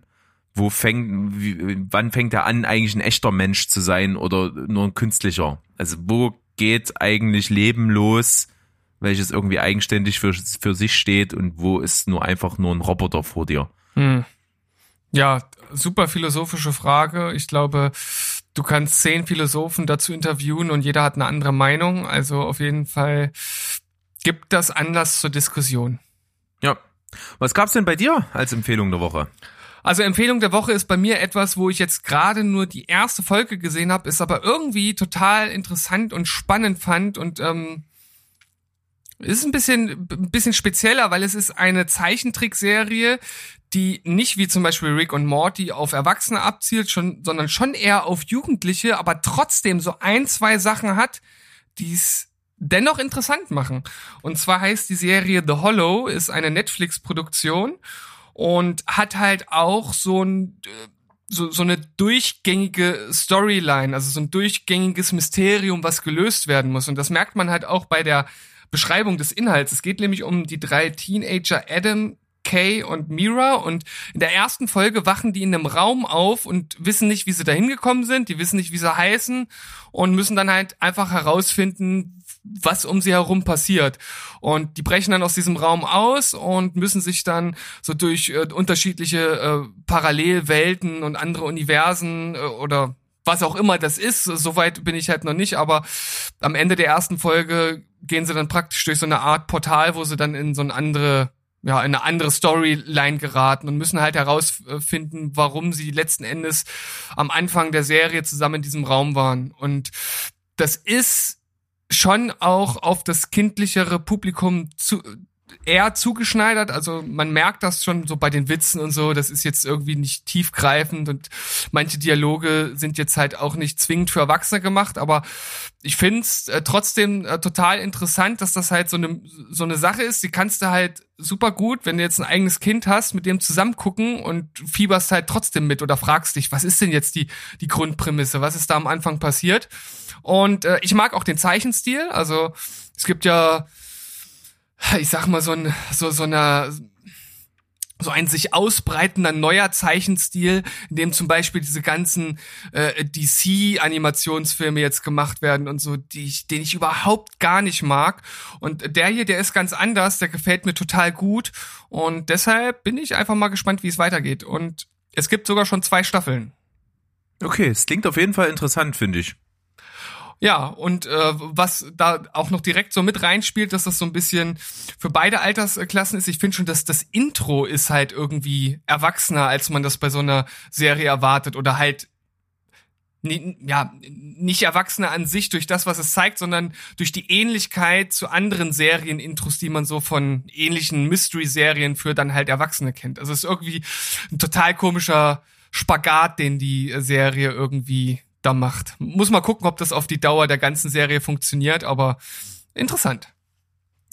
[SPEAKER 1] wo fängt, wie, wann fängt er an, eigentlich ein echter Mensch zu sein oder nur ein künstlicher? Also wo geht eigentlich Leben los, welches irgendwie eigenständig für, für sich steht und wo ist nur einfach nur ein Roboter vor dir?
[SPEAKER 2] Hm. Ja, super philosophische Frage. Ich glaube, du kannst zehn Philosophen dazu interviewen und jeder hat eine andere Meinung. Also auf jeden Fall gibt das Anlass zur Diskussion.
[SPEAKER 1] Ja. Was gab's denn bei dir als Empfehlung der Woche?
[SPEAKER 2] Also Empfehlung der Woche ist bei mir etwas, wo ich jetzt gerade nur die erste Folge gesehen habe, ist aber irgendwie total interessant und spannend fand und ähm, ist ein bisschen, ein bisschen spezieller, weil es ist eine Zeichentrickserie, die nicht wie zum Beispiel Rick und Morty auf Erwachsene abzielt, schon, sondern schon eher auf Jugendliche, aber trotzdem so ein, zwei Sachen hat, die es dennoch interessant machen. Und zwar heißt die Serie The Hollow, ist eine Netflix-Produktion und hat halt auch so ein äh, so, so eine durchgängige Storyline, also so ein durchgängiges Mysterium, was gelöst werden muss. Und das merkt man halt auch bei der Beschreibung des Inhalts. Es geht nämlich um die drei Teenager Adam, Kay und Mira und in der ersten Folge wachen die in einem Raum auf und wissen nicht, wie sie da hingekommen sind, die wissen nicht, wie sie heißen und müssen dann halt einfach herausfinden, was um sie herum passiert. Und die brechen dann aus diesem Raum aus und müssen sich dann so durch äh, unterschiedliche äh, Parallelwelten und andere Universen äh, oder was auch immer das ist, soweit bin ich halt noch nicht, aber am Ende der ersten Folge gehen sie dann praktisch durch so eine Art Portal, wo sie dann in so eine andere ja, in eine andere Storyline geraten und müssen halt herausfinden, warum sie letzten Endes am Anfang der Serie zusammen in diesem Raum waren. Und das ist schon auch auf das kindlichere Publikum zu, eher zugeschneidert. Also man merkt das schon so bei den Witzen und so. Das ist jetzt irgendwie nicht tiefgreifend und manche Dialoge sind jetzt halt auch nicht zwingend für Erwachsene gemacht. Aber ich finde es äh, trotzdem äh, total interessant, dass das halt so eine so eine Sache ist. Die kannst du halt super gut, wenn du jetzt ein eigenes Kind hast, mit dem zusammen gucken und fieberst halt trotzdem mit oder fragst dich, was ist denn jetzt die die Grundprämisse? Was ist da am Anfang passiert? Und äh, ich mag auch den Zeichenstil. Also es gibt ja ich sag mal, so ein, so, so eine, so ein sich ausbreitender neuer Zeichenstil, in dem zum Beispiel diese ganzen äh, DC-Animationsfilme jetzt gemacht werden und so, die ich, den ich überhaupt gar nicht mag. Und der hier, der ist ganz anders, der gefällt mir total gut. Und deshalb bin ich einfach mal gespannt, wie es weitergeht. Und es gibt sogar schon zwei Staffeln.
[SPEAKER 1] Okay, es klingt auf jeden Fall interessant, finde ich.
[SPEAKER 2] Ja, und äh, was da auch noch direkt so mit reinspielt, dass das so ein bisschen für beide Altersklassen ist. Ich finde schon, dass das Intro ist halt irgendwie erwachsener, als man das bei so einer Serie erwartet oder halt ja, nicht Erwachsener an sich durch das, was es zeigt, sondern durch die Ähnlichkeit zu anderen Serienintros, die man so von ähnlichen Mystery-Serien für dann halt Erwachsene kennt. Also es ist irgendwie ein total komischer Spagat, den die Serie irgendwie da macht. Muss mal gucken, ob das auf die Dauer der ganzen Serie funktioniert, aber interessant.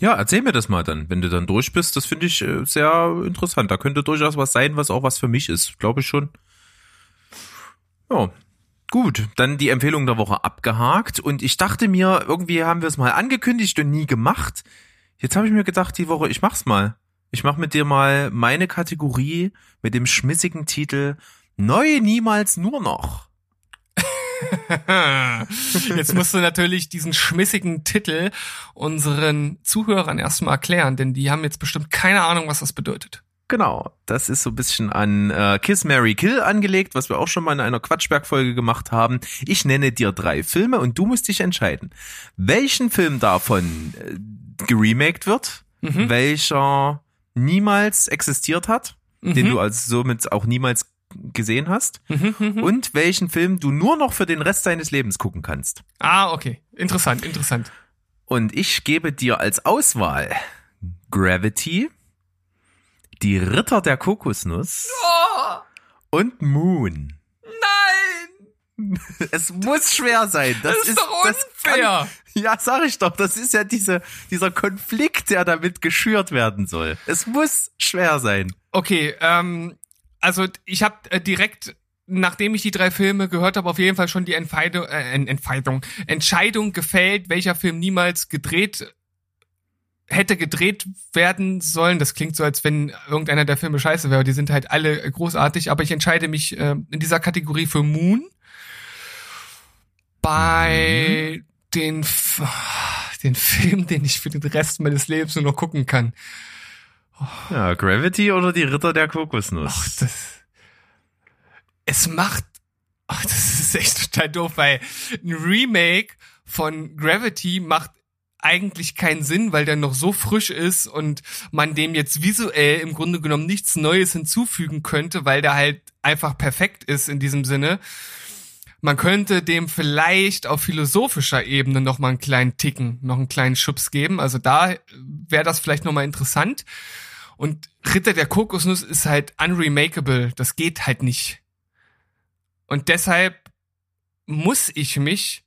[SPEAKER 1] Ja, erzähl mir das mal dann, wenn du dann durch bist. Das finde ich äh, sehr interessant. Da könnte durchaus was sein, was auch was für mich ist. Glaube ich schon. Ja. Gut, dann die Empfehlung der Woche abgehakt. Und ich dachte mir, irgendwie haben wir es mal angekündigt und nie gemacht. Jetzt habe ich mir gedacht, die Woche, ich mach's mal. Ich mach mit dir mal meine Kategorie mit dem schmissigen Titel Neu niemals nur noch.
[SPEAKER 2] Jetzt musst du natürlich diesen schmissigen Titel unseren Zuhörern erstmal erklären, denn die haben jetzt bestimmt keine Ahnung, was das bedeutet.
[SPEAKER 1] Genau, das ist so ein bisschen an äh, Kiss Mary Kill angelegt, was wir auch schon mal in einer Quatschberg-Folge gemacht haben. Ich nenne dir drei Filme und du musst dich entscheiden, welchen Film davon äh, geremaked wird, welcher niemals existiert hat, den du also somit auch niemals gesehen hast und welchen Film du nur noch für den Rest deines Lebens gucken kannst.
[SPEAKER 2] Ah, okay. Interessant, interessant.
[SPEAKER 1] Und ich gebe dir als Auswahl Gravity, Die Ritter der Kokosnuss
[SPEAKER 2] Oh,
[SPEAKER 1] und Moon.
[SPEAKER 2] nein!
[SPEAKER 1] Es muss schwer sein. Das,
[SPEAKER 2] Das ist doch
[SPEAKER 1] das
[SPEAKER 2] unfair.
[SPEAKER 1] Kann, ja, sag ich doch. Das ist ja diese, dieser Konflikt, der damit geschürt werden soll. Es muss schwer sein.
[SPEAKER 2] Okay, ähm, also ich habe äh, direkt, nachdem ich die drei Filme gehört habe, auf jeden Fall schon die Entfeidung, äh, Ent- Entfeidung, Entscheidung gefällt, welcher Film niemals gedreht hätte gedreht werden sollen. Das klingt so, als wenn irgendeiner der Filme scheiße wäre. Die sind halt alle großartig, aber ich entscheide mich äh, in dieser Kategorie für Moon. Bei den, F den Film, den ich für den Rest meines Lebens nur noch gucken kann.
[SPEAKER 1] Ja, Gravity oder die Ritter der Kokosnuss.
[SPEAKER 2] Ach, das. Es macht. Ach, das ist echt total doof, weil ein Remake von Gravity macht eigentlich keinen Sinn, weil der noch so frisch ist und man dem jetzt visuell im Grunde genommen nichts Neues hinzufügen könnte, weil der halt einfach perfekt ist in diesem Sinne. Man könnte dem vielleicht auf philosophischer Ebene noch mal einen kleinen Ticken, noch einen kleinen Schubs geben. Also da wäre das vielleicht noch mal interessant. Und Ritter der Kokosnuss ist halt unremakable. Das geht halt nicht. Und deshalb muss ich mich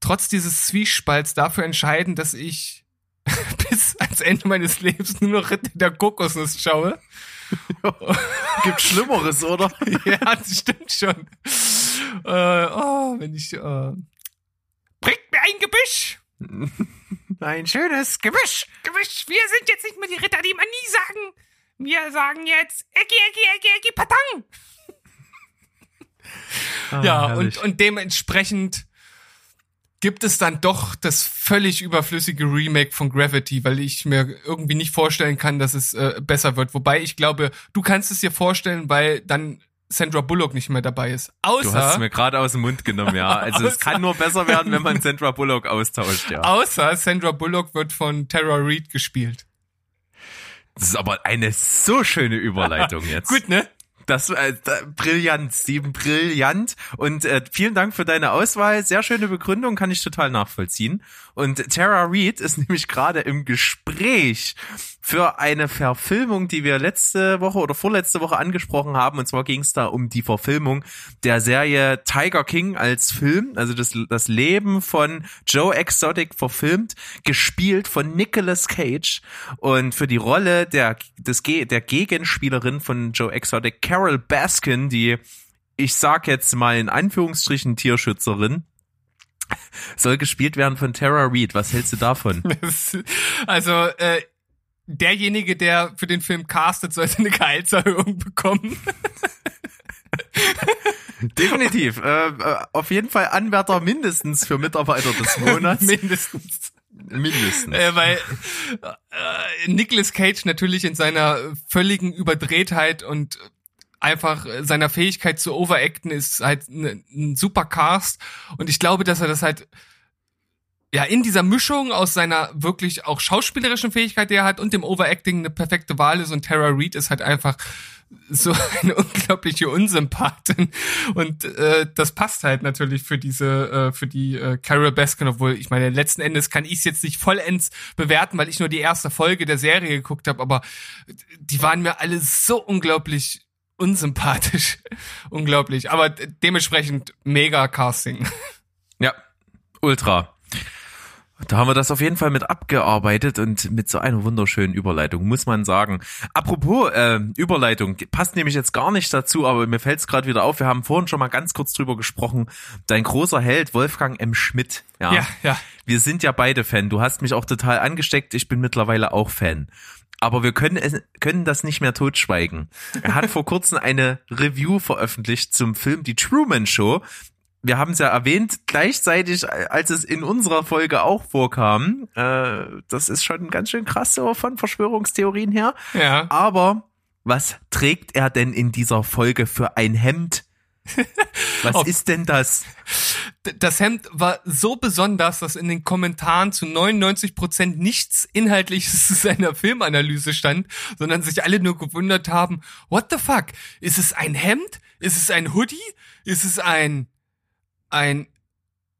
[SPEAKER 2] trotz dieses Zwiespalts dafür entscheiden, dass ich bis ans Ende meines Lebens nur noch Ritter der Kokosnuss schaue.
[SPEAKER 1] Gibt Schlimmeres, oder?
[SPEAKER 2] ja, das stimmt schon. Äh, oh, wenn ich. Äh, bringt mir ein Gebüsch!
[SPEAKER 1] Ein schönes Gemisch.
[SPEAKER 2] Gebüsch! Wir sind jetzt nicht mehr die Ritter, die man nie sagen. Wir sagen jetzt Ecki, Ecki, Ecki, Ecki, Patang!
[SPEAKER 1] Ah,
[SPEAKER 2] Ja, und, und dementsprechend gibt es dann doch das völlig überflüssige Remake von Gravity, weil ich mir irgendwie nicht vorstellen kann, dass es äh, besser wird. Wobei ich glaube, du kannst es dir vorstellen, weil dann Sandra Bullock nicht mehr dabei ist.
[SPEAKER 1] Du hast es
[SPEAKER 2] Außer,
[SPEAKER 1] mir gerade aus dem Mund genommen, ja. Also es
[SPEAKER 2] Außer-
[SPEAKER 1] kann nur besser werden, wenn man Sandra Bullock austauscht, ja.
[SPEAKER 2] außer Sandra Bullock wird von Tara Reid gespielt.
[SPEAKER 1] Das ist aber eine so schöne Überleitung jetzt.
[SPEAKER 2] Gut, ne?
[SPEAKER 1] Das äh, da, brillant, Steven, brillant. Und äh, vielen Dank für deine Auswahl. Sehr schöne Begründung, kann ich total nachvollziehen. Und Tara Reid ist nämlich gerade im Gespräch für eine Verfilmung, die wir letzte Woche oder vorletzte Woche angesprochen haben. Und zwar ging es da um die Verfilmung der Serie Tiger King als Film, also das, das Leben von Joe Exotic verfilmt, gespielt von Nicolas Cage. Und für die Rolle der, des, der Gegenspielerin von Joe Exotic, Carol Baskin, die ich sag jetzt mal in Anführungsstrichen Tierschützerin, soll gespielt werden von Tara Reid. Was hältst du davon?
[SPEAKER 2] Also, äh, derjenige, der für den Film castet, sollte eine Gehaltserhöhung bekommen.
[SPEAKER 1] Definitiv. Äh, äh, auf jeden Fall Anwärter mindestens für Mitarbeiter des Monats.
[SPEAKER 2] Mindestens.
[SPEAKER 1] mindestens.
[SPEAKER 2] Äh, weil äh, Nicolas Cage natürlich in seiner völligen Überdrehtheit und einfach seiner Fähigkeit zu overacten ist halt ein, ein super Cast und ich glaube, dass er das halt ja in dieser Mischung aus seiner wirklich auch schauspielerischen Fähigkeit, die er hat und dem Overacting eine perfekte Wahl ist. Und Tara Reid ist halt einfach so eine unglaubliche Unsympathin. Und äh, das passt halt natürlich für diese äh, für die äh, Carol Baskin, obwohl ich meine letzten Endes kann ich es jetzt nicht vollends bewerten, weil ich nur die erste Folge der Serie geguckt habe, aber die waren mir alle so unglaublich unsympathisch, unglaublich, aber de- dementsprechend mega Casting.
[SPEAKER 1] Ja, ultra. Da haben wir das auf jeden Fall mit abgearbeitet und mit so einer wunderschönen Überleitung, muss man sagen. Apropos äh, Überleitung, passt nämlich jetzt gar nicht dazu, aber mir fällt es gerade wieder auf. Wir haben vorhin schon mal ganz kurz drüber gesprochen. Dein großer Held, Wolfgang M. Schmidt. Ja,
[SPEAKER 2] Ja, ja.
[SPEAKER 1] Wir sind ja beide Fan. Du hast mich auch total angesteckt. Ich bin mittlerweile auch Fan. Aber wir können, es, können das nicht mehr totschweigen. Er hat vor kurzem eine Review veröffentlicht zum Film Die Truman Show. Wir haben es ja erwähnt, gleichzeitig, als es in unserer Folge auch vorkam. Äh, das ist schon ganz schön krass so von Verschwörungstheorien her.
[SPEAKER 2] Ja.
[SPEAKER 1] Aber was trägt er denn in dieser Folge für ein Hemd? Was ist denn das?
[SPEAKER 2] das Hemd war so besonders, dass in den Kommentaren zu 99 Prozent nichts Inhaltliches zu seiner Filmanalyse stand, sondern sich alle nur gewundert haben, what the fuck? Ist es ein Hemd? Ist es ein Hoodie? Ist es ein, ein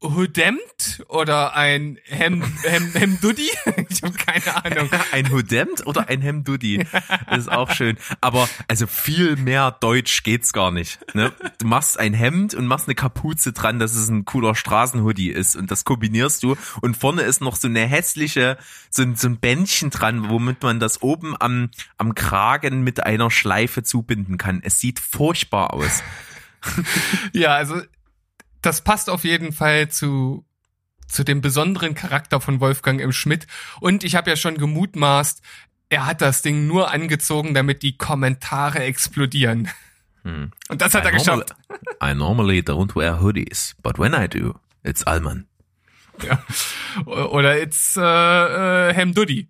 [SPEAKER 2] Hudemd oder ein Hem, Hem, Hemduddi? Ich habe keine Ahnung.
[SPEAKER 1] Ein Hudemd oder ein Hemduddi? Das ist auch schön. Aber also viel mehr Deutsch geht's gar nicht. Ne? Du machst ein Hemd und machst eine Kapuze dran, dass es ein cooler Straßenhoodie ist und das kombinierst du und vorne ist noch so eine hässliche, so ein, so ein Bändchen dran, womit man das oben am, am Kragen mit einer Schleife zubinden kann. Es sieht furchtbar aus.
[SPEAKER 2] Ja, also das passt auf jeden Fall zu zu dem besonderen Charakter von Wolfgang M. Schmidt. Und ich habe ja schon gemutmaßt, er hat das Ding nur angezogen, damit die Kommentare explodieren.
[SPEAKER 1] Hm.
[SPEAKER 2] Und das hat er
[SPEAKER 1] I normal-
[SPEAKER 2] geschafft.
[SPEAKER 1] I normally don't wear hoodies, but when I do, it's Alman.
[SPEAKER 2] Ja. Oder it's äh, äh, Hemduddy.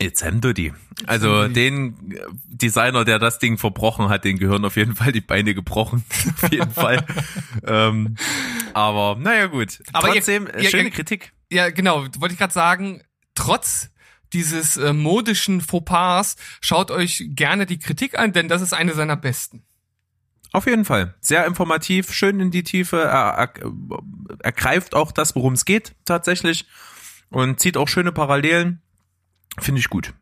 [SPEAKER 1] It's Hemduddy. Also den äh, Designer, der das Ding verbrochen hat, den gehören auf jeden Fall die Beine gebrochen. auf jeden Fall. ähm, aber naja gut.
[SPEAKER 2] Aber ihr-
[SPEAKER 1] Trotzdem, äh,
[SPEAKER 2] ihr-
[SPEAKER 1] schöne
[SPEAKER 2] ihr-
[SPEAKER 1] Kritik.
[SPEAKER 2] Ja, genau, wollte ich gerade sagen, trotz dieses äh, modischen Fauxpas, schaut euch gerne die Kritik an, denn das ist eine seiner besten.
[SPEAKER 1] Auf jeden Fall. Sehr informativ, schön in die Tiefe. Er, er, er greift auch das, worum es geht, tatsächlich. Und zieht auch schöne Parallelen. Finde ich gut.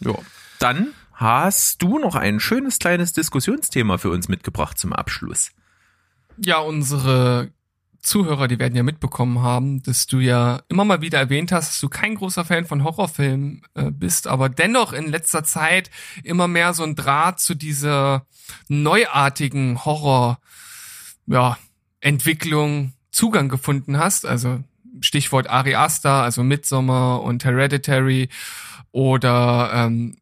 [SPEAKER 1] Ja. Dann hast du noch ein schönes kleines Diskussionsthema für uns mitgebracht zum Abschluss.
[SPEAKER 2] Ja, unsere Zuhörer, die werden ja mitbekommen haben, dass du ja immer mal wieder erwähnt hast, dass du kein großer Fan von Horrorfilmen äh, bist, aber dennoch in letzter Zeit immer mehr so ein Draht zu dieser neuartigen Horror, ja, Entwicklung Zugang gefunden hast. Also Stichwort Ari Aster, also Midsommar und Hereditary oder ähm,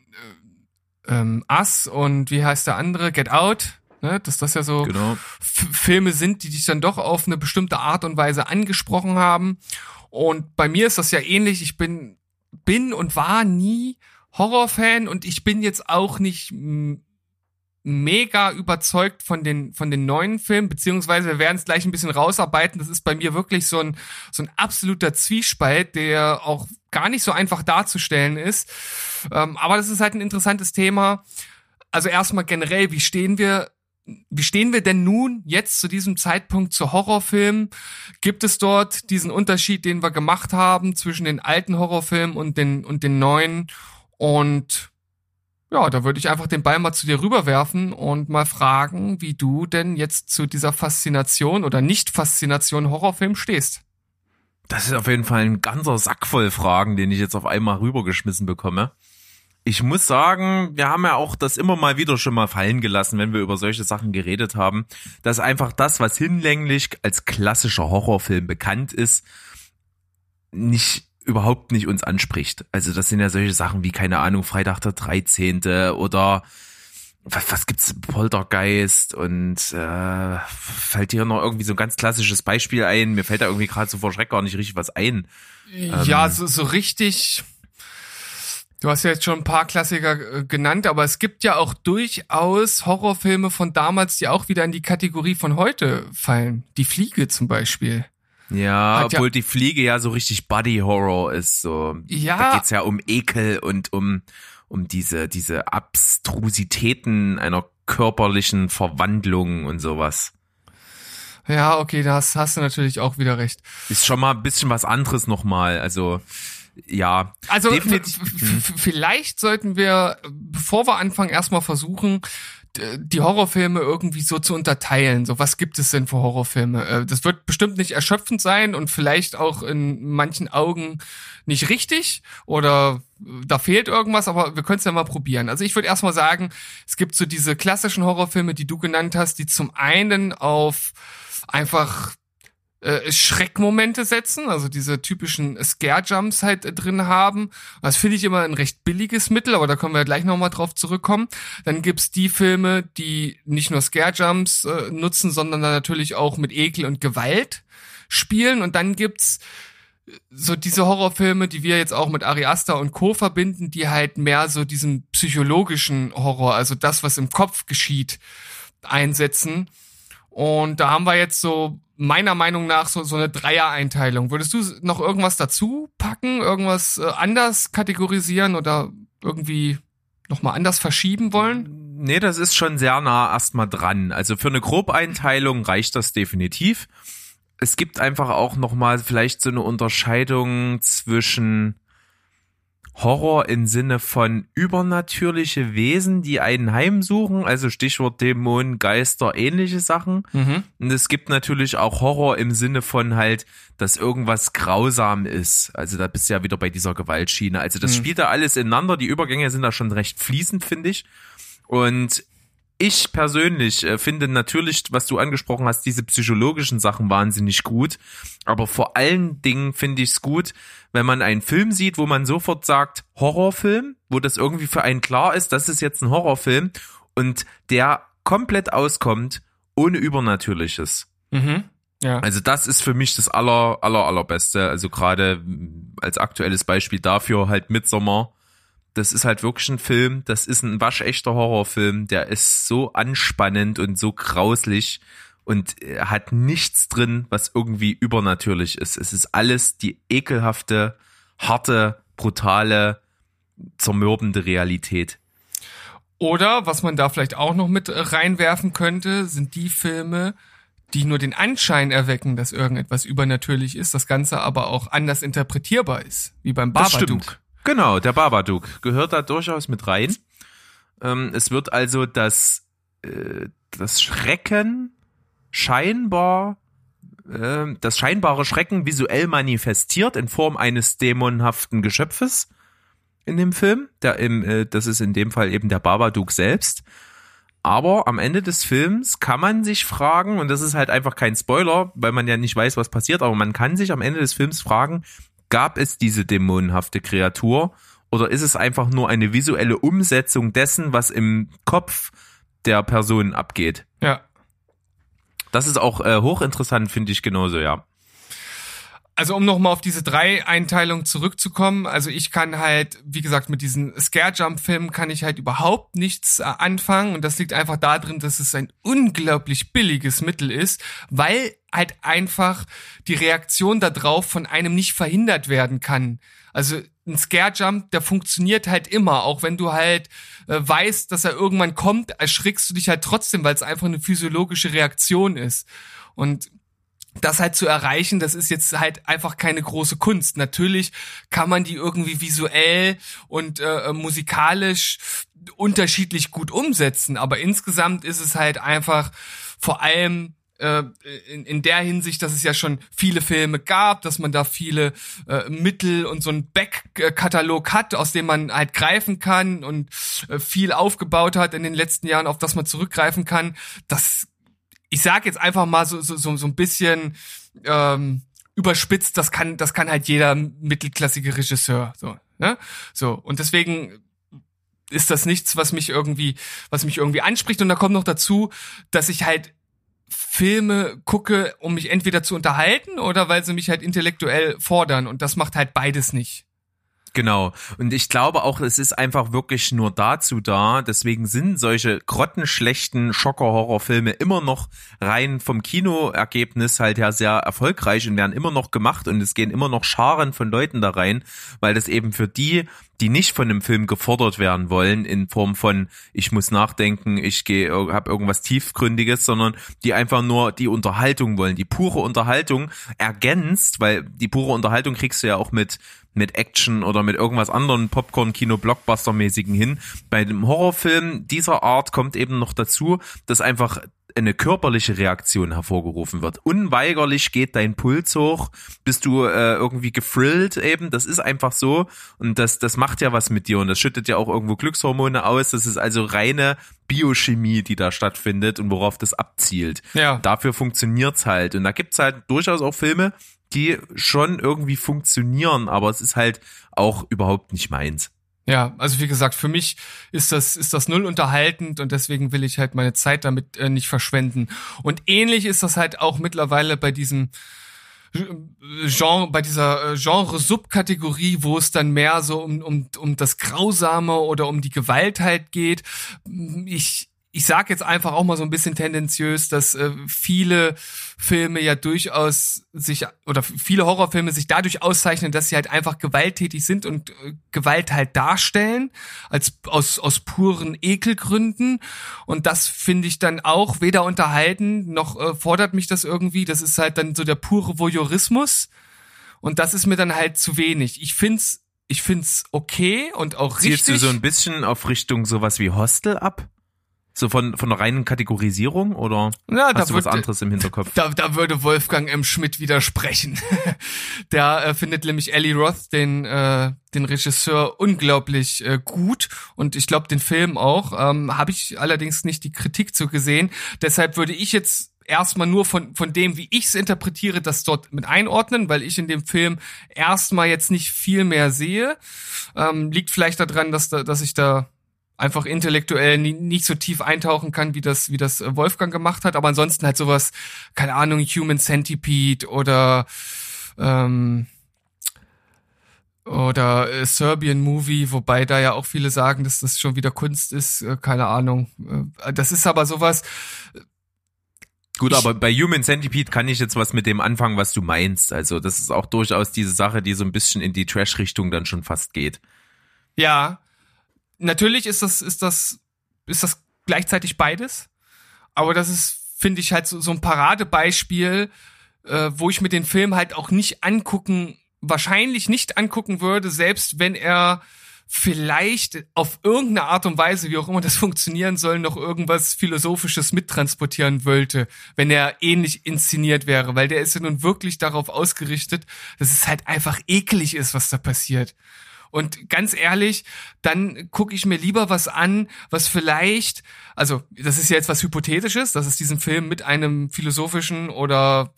[SPEAKER 2] äh, ähm, Us und wie heißt der andere? Get Out. Ne, dass das ja so
[SPEAKER 1] Genau.
[SPEAKER 2] Filme sind, die dich dann doch auf eine bestimmte Art und Weise angesprochen haben. Und bei mir ist das ja ähnlich. Ich bin, bin und war nie Horrorfan und ich bin jetzt auch nicht mega überzeugt von den, von den neuen Filmen, beziehungsweise wir werden es gleich ein bisschen rausarbeiten. Das ist bei mir wirklich so ein, so ein absoluter Zwiespalt, der auch gar nicht so einfach darzustellen ist. Ähm, aber das ist halt ein interessantes Thema. Also erstmal generell, wie stehen wir wie stehen wir denn nun jetzt zu diesem Zeitpunkt zu Horrorfilmen? Gibt es dort diesen Unterschied, den wir gemacht haben zwischen den alten Horrorfilmen und den, und den neuen? Und ja, da würde ich einfach den Ball mal zu dir rüberwerfen und mal fragen, wie du denn jetzt zu dieser Faszination oder Nicht-Faszination Horrorfilm stehst.
[SPEAKER 1] Das ist auf jeden Fall ein ganzer Sack voll Fragen, den ich jetzt auf einmal rübergeschmissen bekomme. Ich muss sagen, wir haben ja auch das immer mal wieder schon mal fallen gelassen, wenn wir über solche Sachen geredet haben, dass einfach das, was hinlänglich als klassischer Horrorfilm bekannt ist, nicht überhaupt nicht uns anspricht. Also das sind ja solche Sachen wie, keine Ahnung, Freitag der 13. oder was, was gibt's, Poltergeist und äh, fällt dir noch irgendwie so ein ganz klassisches Beispiel ein? Mir fällt da irgendwie gerade so vor Schreck gar nicht richtig was ein.
[SPEAKER 2] Ja, so, so richtig. Du hast ja jetzt schon ein paar Klassiker äh, genannt, aber es gibt ja auch durchaus Horrorfilme von damals, die auch wieder in die Kategorie von heute fallen. Die Fliege zum Beispiel.
[SPEAKER 1] Ja,
[SPEAKER 2] Hat ja-
[SPEAKER 1] obwohl die Fliege ja so richtig Body Horror ist, so.
[SPEAKER 2] Ja.
[SPEAKER 1] Da geht's ja um Ekel und um, um diese, diese Abstrusitäten einer körperlichen Verwandlung und sowas.
[SPEAKER 2] Ja, okay, da hast, hast du natürlich auch wieder recht.
[SPEAKER 1] Ist schon mal ein bisschen was anderes nochmal, also, ja.
[SPEAKER 2] Also vielleicht sollten wir, bevor wir anfangen, erstmal versuchen, die Horrorfilme irgendwie so zu unterteilen. So, was gibt es denn für Horrorfilme? Äh, Das wird bestimmt nicht erschöpfend sein und vielleicht auch in manchen Augen nicht richtig oder äh, da fehlt irgendwas, aber wir können es ja mal probieren. Also ich würde erstmal sagen, es gibt so diese klassischen Horrorfilme, die du genannt hast, die zum einen auf einfach äh, Schreckmomente setzen, also diese typischen Scare-Jumps halt äh, drin haben. Das finde ich immer ein recht billiges Mittel, aber da können wir gleich nochmal drauf zurückkommen. Dann gibt's die Filme, die nicht nur Scare-Jumps äh, nutzen, sondern dann natürlich auch mit Ekel und Gewalt spielen. Und dann gibt's äh, so diese Horrorfilme, die wir jetzt auch mit Ari und Co. verbinden, die halt mehr so diesen psychologischen Horror, also das, was im Kopf geschieht, einsetzen. Und da haben wir jetzt so meiner Meinung nach so, so eine Dreier-Einteilung. Würdest du noch irgendwas dazu packen, irgendwas äh, anders kategorisieren oder irgendwie nochmal anders verschieben wollen?
[SPEAKER 1] Nee, das ist schon sehr nah erstmal dran. Also für eine Grobeinteilung reicht das definitiv. Es gibt einfach auch nochmal vielleicht so eine Unterscheidung zwischen Horror im Sinne von übernatürliche Wesen, die einen heimsuchen, also Stichwort Dämonen, Geister, ähnliche Sachen.
[SPEAKER 2] Mhm.
[SPEAKER 1] Und es gibt natürlich auch Horror im Sinne von halt, dass irgendwas grausam ist. Also da bist du ja wieder bei dieser Gewaltschiene. Also das
[SPEAKER 2] Mhm.
[SPEAKER 1] spielt da alles ineinander. Die Übergänge sind da schon recht fließend, finde ich. Und ich persönlich äh, finde natürlich, was du angesprochen hast, diese psychologischen Sachen wahnsinnig gut. Aber vor allen Dingen finde ich es gut, wenn man einen Film sieht, wo man sofort sagt, Horrorfilm, wo das irgendwie für einen klar ist, das ist jetzt ein Horrorfilm und der komplett auskommt ohne Übernatürliches.
[SPEAKER 2] Mhm. Ja.
[SPEAKER 1] Also das ist für mich das aller, aller, allerbeste. Also gerade als aktuelles Beispiel dafür halt Midsommar. Das ist halt wirklich ein Film, das ist ein waschechter Horrorfilm, der ist so anspannend und so grauslich und er hat nichts drin, was irgendwie übernatürlich ist. Es ist alles die ekelhafte, harte, brutale, zermürbende Realität.
[SPEAKER 2] Oder was man da vielleicht auch noch mit äh, reinwerfen könnte, sind die Filme, die nur den Anschein erwecken, dass irgendetwas übernatürlich ist, das Ganze aber auch anders interpretierbar ist, wie beim Babadook.
[SPEAKER 1] Genau, der Babadook gehört da durchaus mit rein. Ähm, es wird also das, äh, das Schrecken scheinbar, äh, das scheinbare Schrecken visuell manifestiert in Form eines dämonhaften Geschöpfes in dem Film. Der im, äh, das ist in dem Fall eben der Babadook selbst. Aber am Ende des Films kann man sich fragen, und das ist halt einfach kein Spoiler, weil man ja nicht weiß, was passiert, aber man kann sich am Ende des Films fragen, gab es diese dämonenhafte Kreatur oder ist es einfach nur eine visuelle Umsetzung dessen, was im Kopf der Person abgeht?
[SPEAKER 2] Ja.
[SPEAKER 1] Das ist auch äh, hochinteressant, finde ich genauso, ja.
[SPEAKER 2] Also um nochmal auf diese drei Einteilungen zurückzukommen, also ich kann halt, wie gesagt, mit diesen Scare-Jump-Filmen kann ich halt überhaupt nichts äh, anfangen und das liegt einfach darin, dass es ein unglaublich billiges Mittel ist, weil halt einfach die Reaktion darauf von einem nicht verhindert werden kann. Also ein Scare-Jump, der funktioniert halt immer, auch wenn du halt äh, weißt, dass er irgendwann kommt, erschrickst du dich halt trotzdem, weil es einfach eine physiologische Reaktion ist. Und das halt zu erreichen, das ist jetzt halt einfach keine große Kunst. Natürlich kann man die irgendwie visuell und äh, musikalisch unterschiedlich gut umsetzen, aber insgesamt ist es halt einfach vor allem äh, in, der Hinsicht, dass es ja schon viele Filme gab, dass man da viele äh, Mittel und so einen Backkatalog hat, aus dem man halt greifen kann und äh, viel aufgebaut hat in den letzten Jahren, auf das man zurückgreifen kann. Das ich sag jetzt einfach mal so, so, so, so ein bisschen ähm, überspitzt, das kann, das kann halt jeder mittelklassige Regisseur. So, ne? So, und deswegen ist das nichts, was mich irgendwie, was mich irgendwie anspricht. Und da kommt noch dazu, dass ich halt Filme gucke, um mich entweder zu unterhalten oder weil sie mich halt intellektuell fordern. Und das macht halt beides nicht.
[SPEAKER 1] Genau. Und ich glaube auch, es ist einfach wirklich nur dazu da. Deswegen sind solche grottenschlechten Schocker-Horrorfilme immer noch rein vom Kinoergebnis halt ja sehr erfolgreich und werden immer noch gemacht und es gehen immer noch Scharen von Leuten da rein, weil das eben für die, die nicht von dem Film gefordert werden wollen in Form von ich muss nachdenken, ich gehe habe irgendwas tiefgründiges, sondern die einfach nur die Unterhaltung wollen, die pure Unterhaltung ergänzt, weil die pure Unterhaltung kriegst du ja auch mit mit Action oder mit irgendwas anderem Popcorn-Kino-Blockbuster-mäßigen hin. Bei einem Horrorfilm dieser Art kommt eben noch dazu, dass einfach eine körperliche Reaktion hervorgerufen wird. Unweigerlich geht dein Puls hoch, bist du äh, irgendwie gefrillt eben, das ist einfach so und das, das macht ja was mit dir und das schüttet ja auch irgendwo Glückshormone aus, das ist also reine Biochemie, die da stattfindet und worauf das abzielt.
[SPEAKER 2] Ja.
[SPEAKER 1] Dafür funktioniert's halt und da gibt's halt durchaus auch Filme, die schon irgendwie funktionieren, aber es ist halt auch überhaupt nicht meins.
[SPEAKER 2] Ja, also wie gesagt, für mich ist das ist das null unterhaltend und deswegen will ich halt meine Zeit damit äh, nicht verschwenden. Und ähnlich ist das halt auch mittlerweile bei diesem Genre, bei dieser äh, Genre-Subkategorie, wo es dann mehr so um, um, um das Grausame oder um die Gewalt halt geht. Ich, ich sage jetzt einfach auch mal so ein bisschen tendenziös, dass äh, viele Filme ja durchaus sich oder viele Horrorfilme sich dadurch auszeichnen, dass sie halt einfach gewalttätig sind und äh, Gewalt halt darstellen als aus aus puren Ekelgründen und das finde ich dann auch weder unterhalten noch äh, fordert mich das irgendwie. Das ist halt dann so der pure Voyeurismus und das ist mir dann halt zu wenig. Ich find's ich find's okay und auch
[SPEAKER 1] Zielst
[SPEAKER 2] richtig.
[SPEAKER 1] du so ein bisschen auf Richtung sowas wie Hostel ab? So von, von der reinen Kategorisierung oder
[SPEAKER 2] Ja,
[SPEAKER 1] hast du was
[SPEAKER 2] wird-
[SPEAKER 1] anderes im Hinterkopf?
[SPEAKER 2] Da, da würde Wolfgang M. Schmidt widersprechen. Der äh, findet nämlich Ellie Roth, den, äh, den Regisseur, unglaublich äh, gut. Und ich glaube, den Film auch. Ähm, Habe ich allerdings nicht die Kritik zu gesehen. Deshalb würde ich jetzt erstmal nur von, von dem, wie ich es interpretiere, das dort mit einordnen, weil ich in dem Film erstmal jetzt nicht viel mehr sehe. Ähm, liegt vielleicht daran, dass, da, dass ich da einfach intellektuell nie, nicht so tief eintauchen kann, wie das, wie das äh, Wolfgang gemacht hat. Aber ansonsten halt sowas, keine Ahnung, Human Centipede oder ähm, oder äh, Serbian Movie, wobei da ja auch viele sagen, dass das schon wieder Kunst ist, äh, keine Ahnung. Äh, das ist aber sowas,
[SPEAKER 1] Gut,
[SPEAKER 2] Ich-
[SPEAKER 1] aber bei Human Centipede kann ich jetzt was mit dem anfangen, was du meinst. Also das ist auch durchaus diese Sache, die so ein bisschen in die Trash-Richtung dann schon fast geht.
[SPEAKER 2] Ja, natürlich ist das, ist das, ist das gleichzeitig beides. Aber das ist, finde ich, halt so, so ein Paradebeispiel, äh, wo ich mir den Film halt auch nicht angucken, wahrscheinlich nicht angucken würde, selbst wenn er vielleicht auf irgendeine Art und Weise, wie auch immer das funktionieren soll, noch irgendwas Philosophisches mittransportieren wollte, wenn er ähnlich inszeniert wäre, weil der ist ja nun wirklich darauf ausgerichtet, dass es halt einfach eklig ist, was da passiert. Und ganz ehrlich, dann gucke ich mir lieber was an, was vielleicht, also das ist ja jetzt was Hypothetisches, dass es diesen Film mit einem philosophischen oder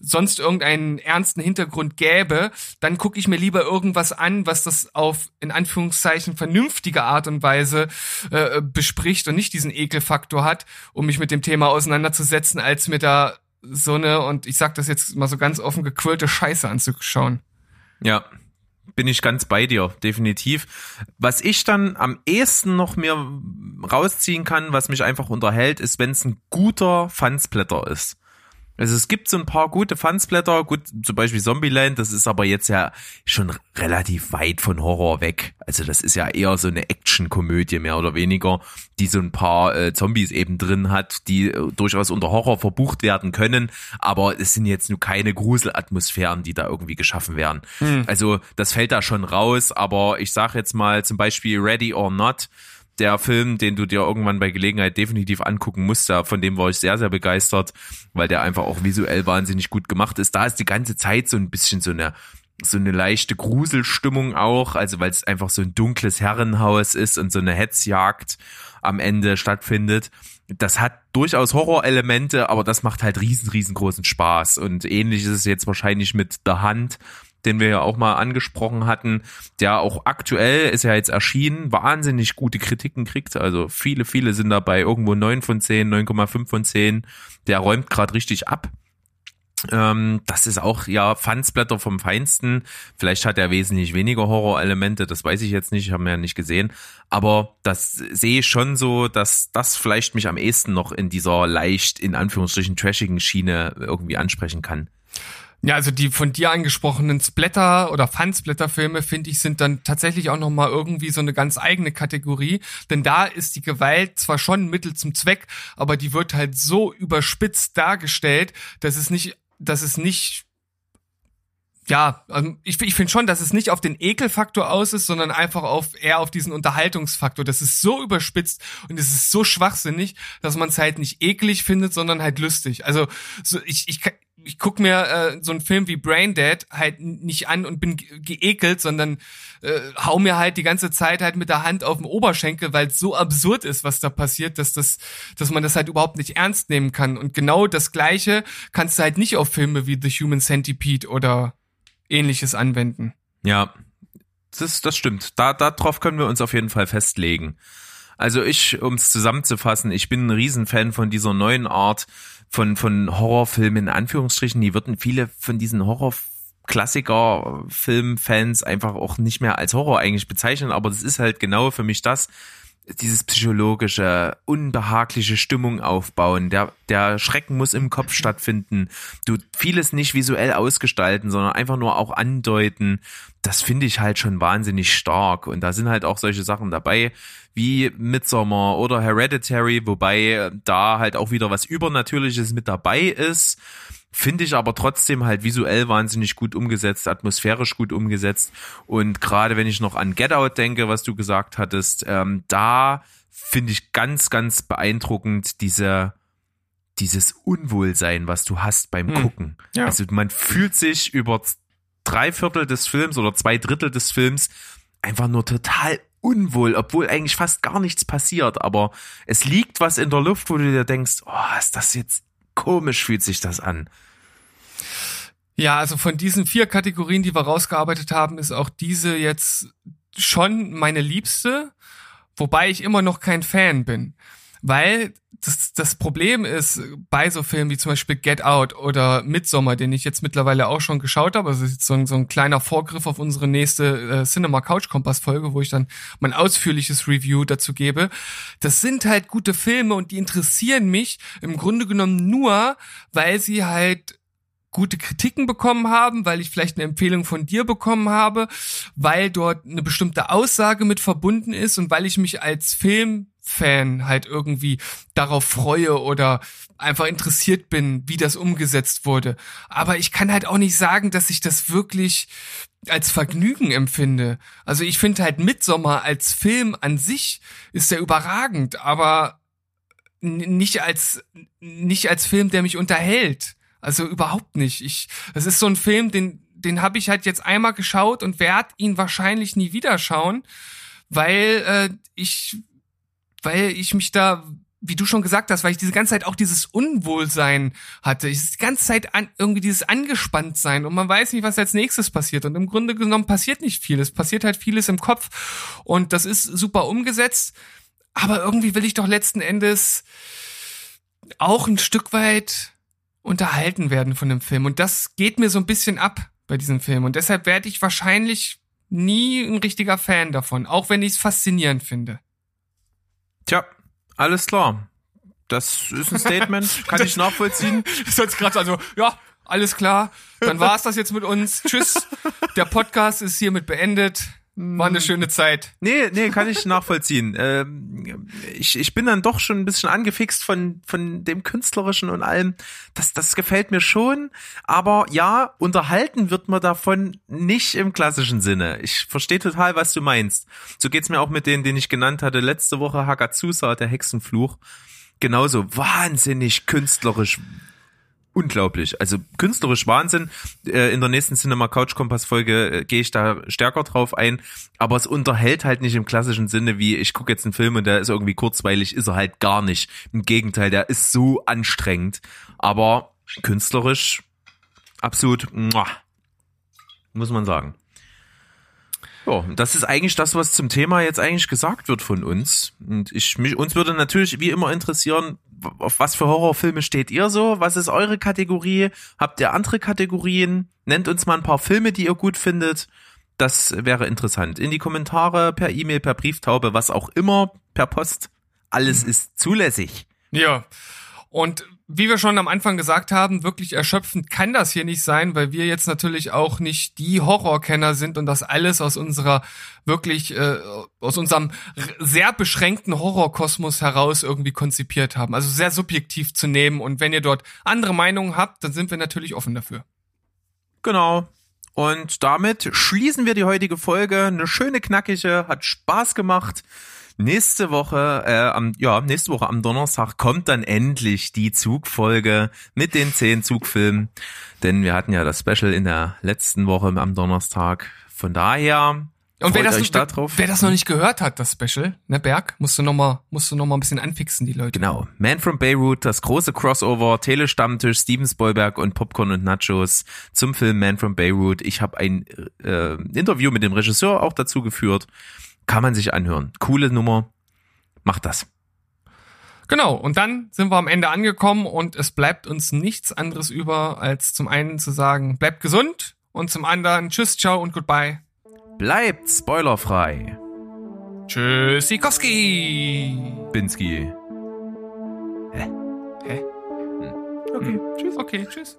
[SPEAKER 2] sonst irgendeinen ernsten Hintergrund gäbe, dann gucke ich mir lieber irgendwas an, was das auf in Anführungszeichen vernünftige Art und Weise äh, bespricht und nicht diesen Ekelfaktor hat, um mich mit dem Thema auseinanderzusetzen, als mir da so eine, und ich sag das jetzt mal so ganz offen, gequirlte Scheiße anzuschauen.
[SPEAKER 1] Ja, bin ich ganz bei dir, definitiv. Was ich dann am ehesten noch mir rausziehen kann, was mich einfach unterhält, ist, wenn es ein guter Fansblätter ist. Also es gibt so ein paar gute Fansblätter, gut, zum Beispiel Zombieland, das ist aber jetzt ja schon relativ weit von Horror weg. Also das ist ja eher so eine Actionkomödie mehr oder weniger, die so ein paar äh, Zombies eben drin hat, die äh, durchaus unter Horror verbucht werden können, aber es sind jetzt nur keine Gruselatmosphären, die da irgendwie geschaffen werden. Also das fällt da schon raus, aber ich sage jetzt mal zum Beispiel Ready or Not, der Film, den du dir irgendwann bei Gelegenheit definitiv angucken musst, da, von dem war ich sehr, sehr begeistert, weil der einfach auch visuell wahnsinnig gut gemacht ist. Da ist die ganze Zeit so ein bisschen so eine so eine leichte Gruselstimmung auch, also weil es einfach so ein dunkles Herrenhaus ist und so eine Hetzjagd am Ende stattfindet. Das hat durchaus Horrorelemente, aber das macht halt riesen, riesengroßen Spaß. Und ähnlich ist es jetzt wahrscheinlich mit The Hand, den wir ja auch mal angesprochen hatten, der auch aktuell ist ja jetzt erschienen, wahnsinnig gute Kritiken kriegt. Also viele, viele sind dabei irgendwo 9 von 10, 9,5 von 10. Der räumt gerade richtig ab. Ähm, das ist auch ja Fansblätter vom Feinsten. Vielleicht hat er wesentlich weniger Horrorelemente, das weiß ich jetzt nicht, haben wir ja nicht gesehen. Aber das sehe ich schon so, dass das vielleicht mich am ehesten noch in dieser leicht, in Anführungsstrichen, trashigen Schiene irgendwie ansprechen kann.
[SPEAKER 2] Ja, also die von dir angesprochenen Splatter- oder Fun-Splatter-Filme, finde ich, sind dann tatsächlich auch nochmal irgendwie so eine ganz eigene Kategorie. Denn da ist die Gewalt zwar schon ein Mittel zum Zweck, aber die wird halt so überspitzt dargestellt, dass es nicht, dass es nicht ja, ähm, ich, ich finde schon, dass es nicht auf den Ekelfaktor aus ist, sondern einfach auf eher auf diesen Unterhaltungsfaktor. Das ist so überspitzt und es ist so schwachsinnig, dass man es halt nicht eklig findet, sondern halt lustig. Also so, ich, ich, ich guck mir äh, so einen Film wie Braindead halt n- nicht an und bin ge- geekelt, sondern äh, hau mir halt die ganze Zeit halt mit der Hand auf den Oberschenkel, weil es so absurd ist, was da passiert, dass das, dass man das halt überhaupt nicht ernst nehmen kann. Und genau das Gleiche kannst du halt nicht auf Filme wie The Human Centipede oder ähnliches anwenden.
[SPEAKER 1] Ja, das, das stimmt. Da, darauf können wir uns auf jeden Fall festlegen. Also ich, um es zusammenzufassen, ich bin ein Riesenfan von dieser neuen Art von, von Horrorfilmen in Anführungsstrichen. Die würden viele von diesen Horror-Klassiker-Filmfans einfach auch nicht mehr als Horror eigentlich bezeichnen, aber das ist halt genau für mich das. Dieses psychologische, unbehagliche Stimmung aufbauen. Der, der Schrecken muss im Kopf stattfinden. Du vieles nicht visuell ausgestalten, sondern einfach nur auch andeuten. Das finde ich halt schon wahnsinnig stark. Und da sind halt auch solche Sachen dabei wie Midsommar oder Hereditary, wobei da halt auch wieder was Übernatürliches mit dabei ist. Finde ich aber trotzdem halt visuell wahnsinnig gut umgesetzt, atmosphärisch gut umgesetzt. Und gerade wenn ich noch an Get Out denke, was du gesagt hattest, ähm, da finde ich ganz, ganz beeindruckend diese, dieses Unwohlsein, was du hast beim
[SPEAKER 2] Hm.
[SPEAKER 1] Gucken.
[SPEAKER 2] Ja.
[SPEAKER 1] Also man fühlt sich über drei Viertel des Films oder zwei Drittel des Films einfach nur total unwohl, obwohl eigentlich fast gar nichts passiert. Aber es liegt was in der Luft, wo du dir denkst, oh, ist das jetzt komisch, fühlt sich das an.
[SPEAKER 2] Ja, also von diesen vier Kategorien, die wir rausgearbeitet haben, ist auch diese jetzt schon meine liebste, wobei ich immer noch kein Fan bin. Weil das, das Problem ist bei so Filmen wie zum Beispiel Get Out oder Midsommar, den ich jetzt mittlerweile auch schon geschaut habe, also so ein, so ein kleiner Vorgriff auf unsere nächste äh, Cinema Couch Kompass Folge, wo ich dann mein ausführliches Review dazu gebe. Das sind halt gute Filme und die interessieren mich im Grunde genommen nur, weil sie halt gute Kritiken bekommen haben, weil ich vielleicht eine Empfehlung von dir bekommen habe, weil dort eine bestimmte Aussage mit verbunden ist und weil ich mich als Filmfan halt irgendwie darauf freue oder einfach interessiert bin, wie das umgesetzt wurde. Aber ich kann halt auch nicht sagen, dass ich das wirklich als Vergnügen empfinde. Also ich finde halt Midsommar als Film an sich ist ja überragend, aber nicht als nicht als Film, der mich unterhält. Also überhaupt nicht. Ich, das ist so ein Film, den, den habe ich halt jetzt einmal geschaut und werde ihn wahrscheinlich nie wieder schauen, weil äh, ich, weil ich mich da, wie du schon gesagt hast, weil ich diese ganze Zeit auch dieses Unwohlsein hatte. Ich die ganze Zeit an, irgendwie dieses Angespanntsein und man weiß nicht, was als nächstes passiert. Und im Grunde genommen passiert nicht viel. Es passiert halt vieles im Kopf und das ist super umgesetzt. Aber irgendwie will ich doch letzten Endes auch ein Stück weit unterhalten werden von dem Film. Und das geht mir so ein bisschen ab bei diesem Film. Und deshalb werde ich wahrscheinlich nie ein richtiger Fan davon, auch wenn ich es faszinierend finde.
[SPEAKER 1] Tja, alles klar. Das ist ein Statement, kann ich nachvollziehen.
[SPEAKER 2] Das ist jetzt gerade also, ja, alles klar. Dann war's das jetzt mit uns. Tschüss. Der Podcast ist hiermit beendet. War eine schöne Zeit.
[SPEAKER 1] Nee, nee, kann ich nachvollziehen. Ähm, ich, ich bin dann doch schon ein bisschen angefixt von, von dem Künstlerischen und allem. Das, das gefällt mir schon. Aber ja, unterhalten wird man davon nicht im klassischen Sinne. Ich verstehe total, was du meinst. So geht's mir auch mit denen, den ich genannt hatte letzte Woche, Hagazusa, der Hexenfluch. Genauso wahnsinnig künstlerisch unglaublich. Also künstlerisch Wahnsinn. Äh, in der nächsten Cinema Couch Kompass Folge äh, gehe ich da stärker drauf ein. Aber es unterhält halt nicht im klassischen Sinne, wie ich gucke jetzt einen Film und der ist irgendwie kurzweilig, ist er halt gar nicht. Im Gegenteil, der ist so anstrengend. Aber künstlerisch absolut, muah, muss man sagen. Ja, das ist eigentlich das, was zum Thema jetzt eigentlich gesagt wird von uns. Und ich mich, uns würde natürlich wie immer interessieren, auf was für Horrorfilme steht ihr so? Was ist eure Kategorie? Habt ihr andere Kategorien? Nennt uns mal ein paar Filme, die ihr gut findet. Das wäre interessant. In die Kommentare, per E-Mail, per Brieftaube, was auch immer, per Post. Alles ist zulässig.
[SPEAKER 2] Ja. Und wie wir schon am Anfang gesagt haben, wirklich erschöpfend kann das hier nicht sein, weil wir jetzt natürlich auch nicht die Horrorkenner sind und das alles aus unserer wirklich äh, aus unserem sehr beschränkten Horrorkosmos heraus irgendwie konzipiert haben. Also sehr subjektiv zu nehmen und wenn ihr dort andere Meinungen habt, dann sind wir natürlich offen dafür.
[SPEAKER 1] Genau. Und damit schließen wir die heutige Folge. Eine schöne, knackige, hat Spaß gemacht. Nächste Woche, äh, am, ja, nächste Woche am Donnerstag kommt dann endlich die Zugfolge mit den zehn Zugfilmen. Denn wir hatten ja das Special in der letzten Woche am Donnerstag. Von daher
[SPEAKER 2] Und wer das,
[SPEAKER 1] da drauf.
[SPEAKER 2] wer das noch nicht gehört hat, das Special, ne Berg, musst du noch mal, musst du noch mal ein bisschen anfixen, die Leute.
[SPEAKER 1] Genau. Man from Beirut, das große Crossover, Telestammtisch, Steven Spielberg und Popcorn und Nachos zum Film Man from Beirut. Ich habe ein äh, Interview mit dem Regisseur auch dazu geführt. Kann man sich anhören. Coole Nummer. Macht das.
[SPEAKER 2] Genau, und dann sind wir am Ende angekommen und es bleibt uns nichts anderes über, als zum einen zu sagen, bleibt gesund und zum anderen tschüss, ciao und goodbye.
[SPEAKER 1] Bleibt spoilerfrei.
[SPEAKER 2] Tschüssikowski.
[SPEAKER 1] Binsky.
[SPEAKER 2] Hä? Okay, tschüss. Okay, tschüss.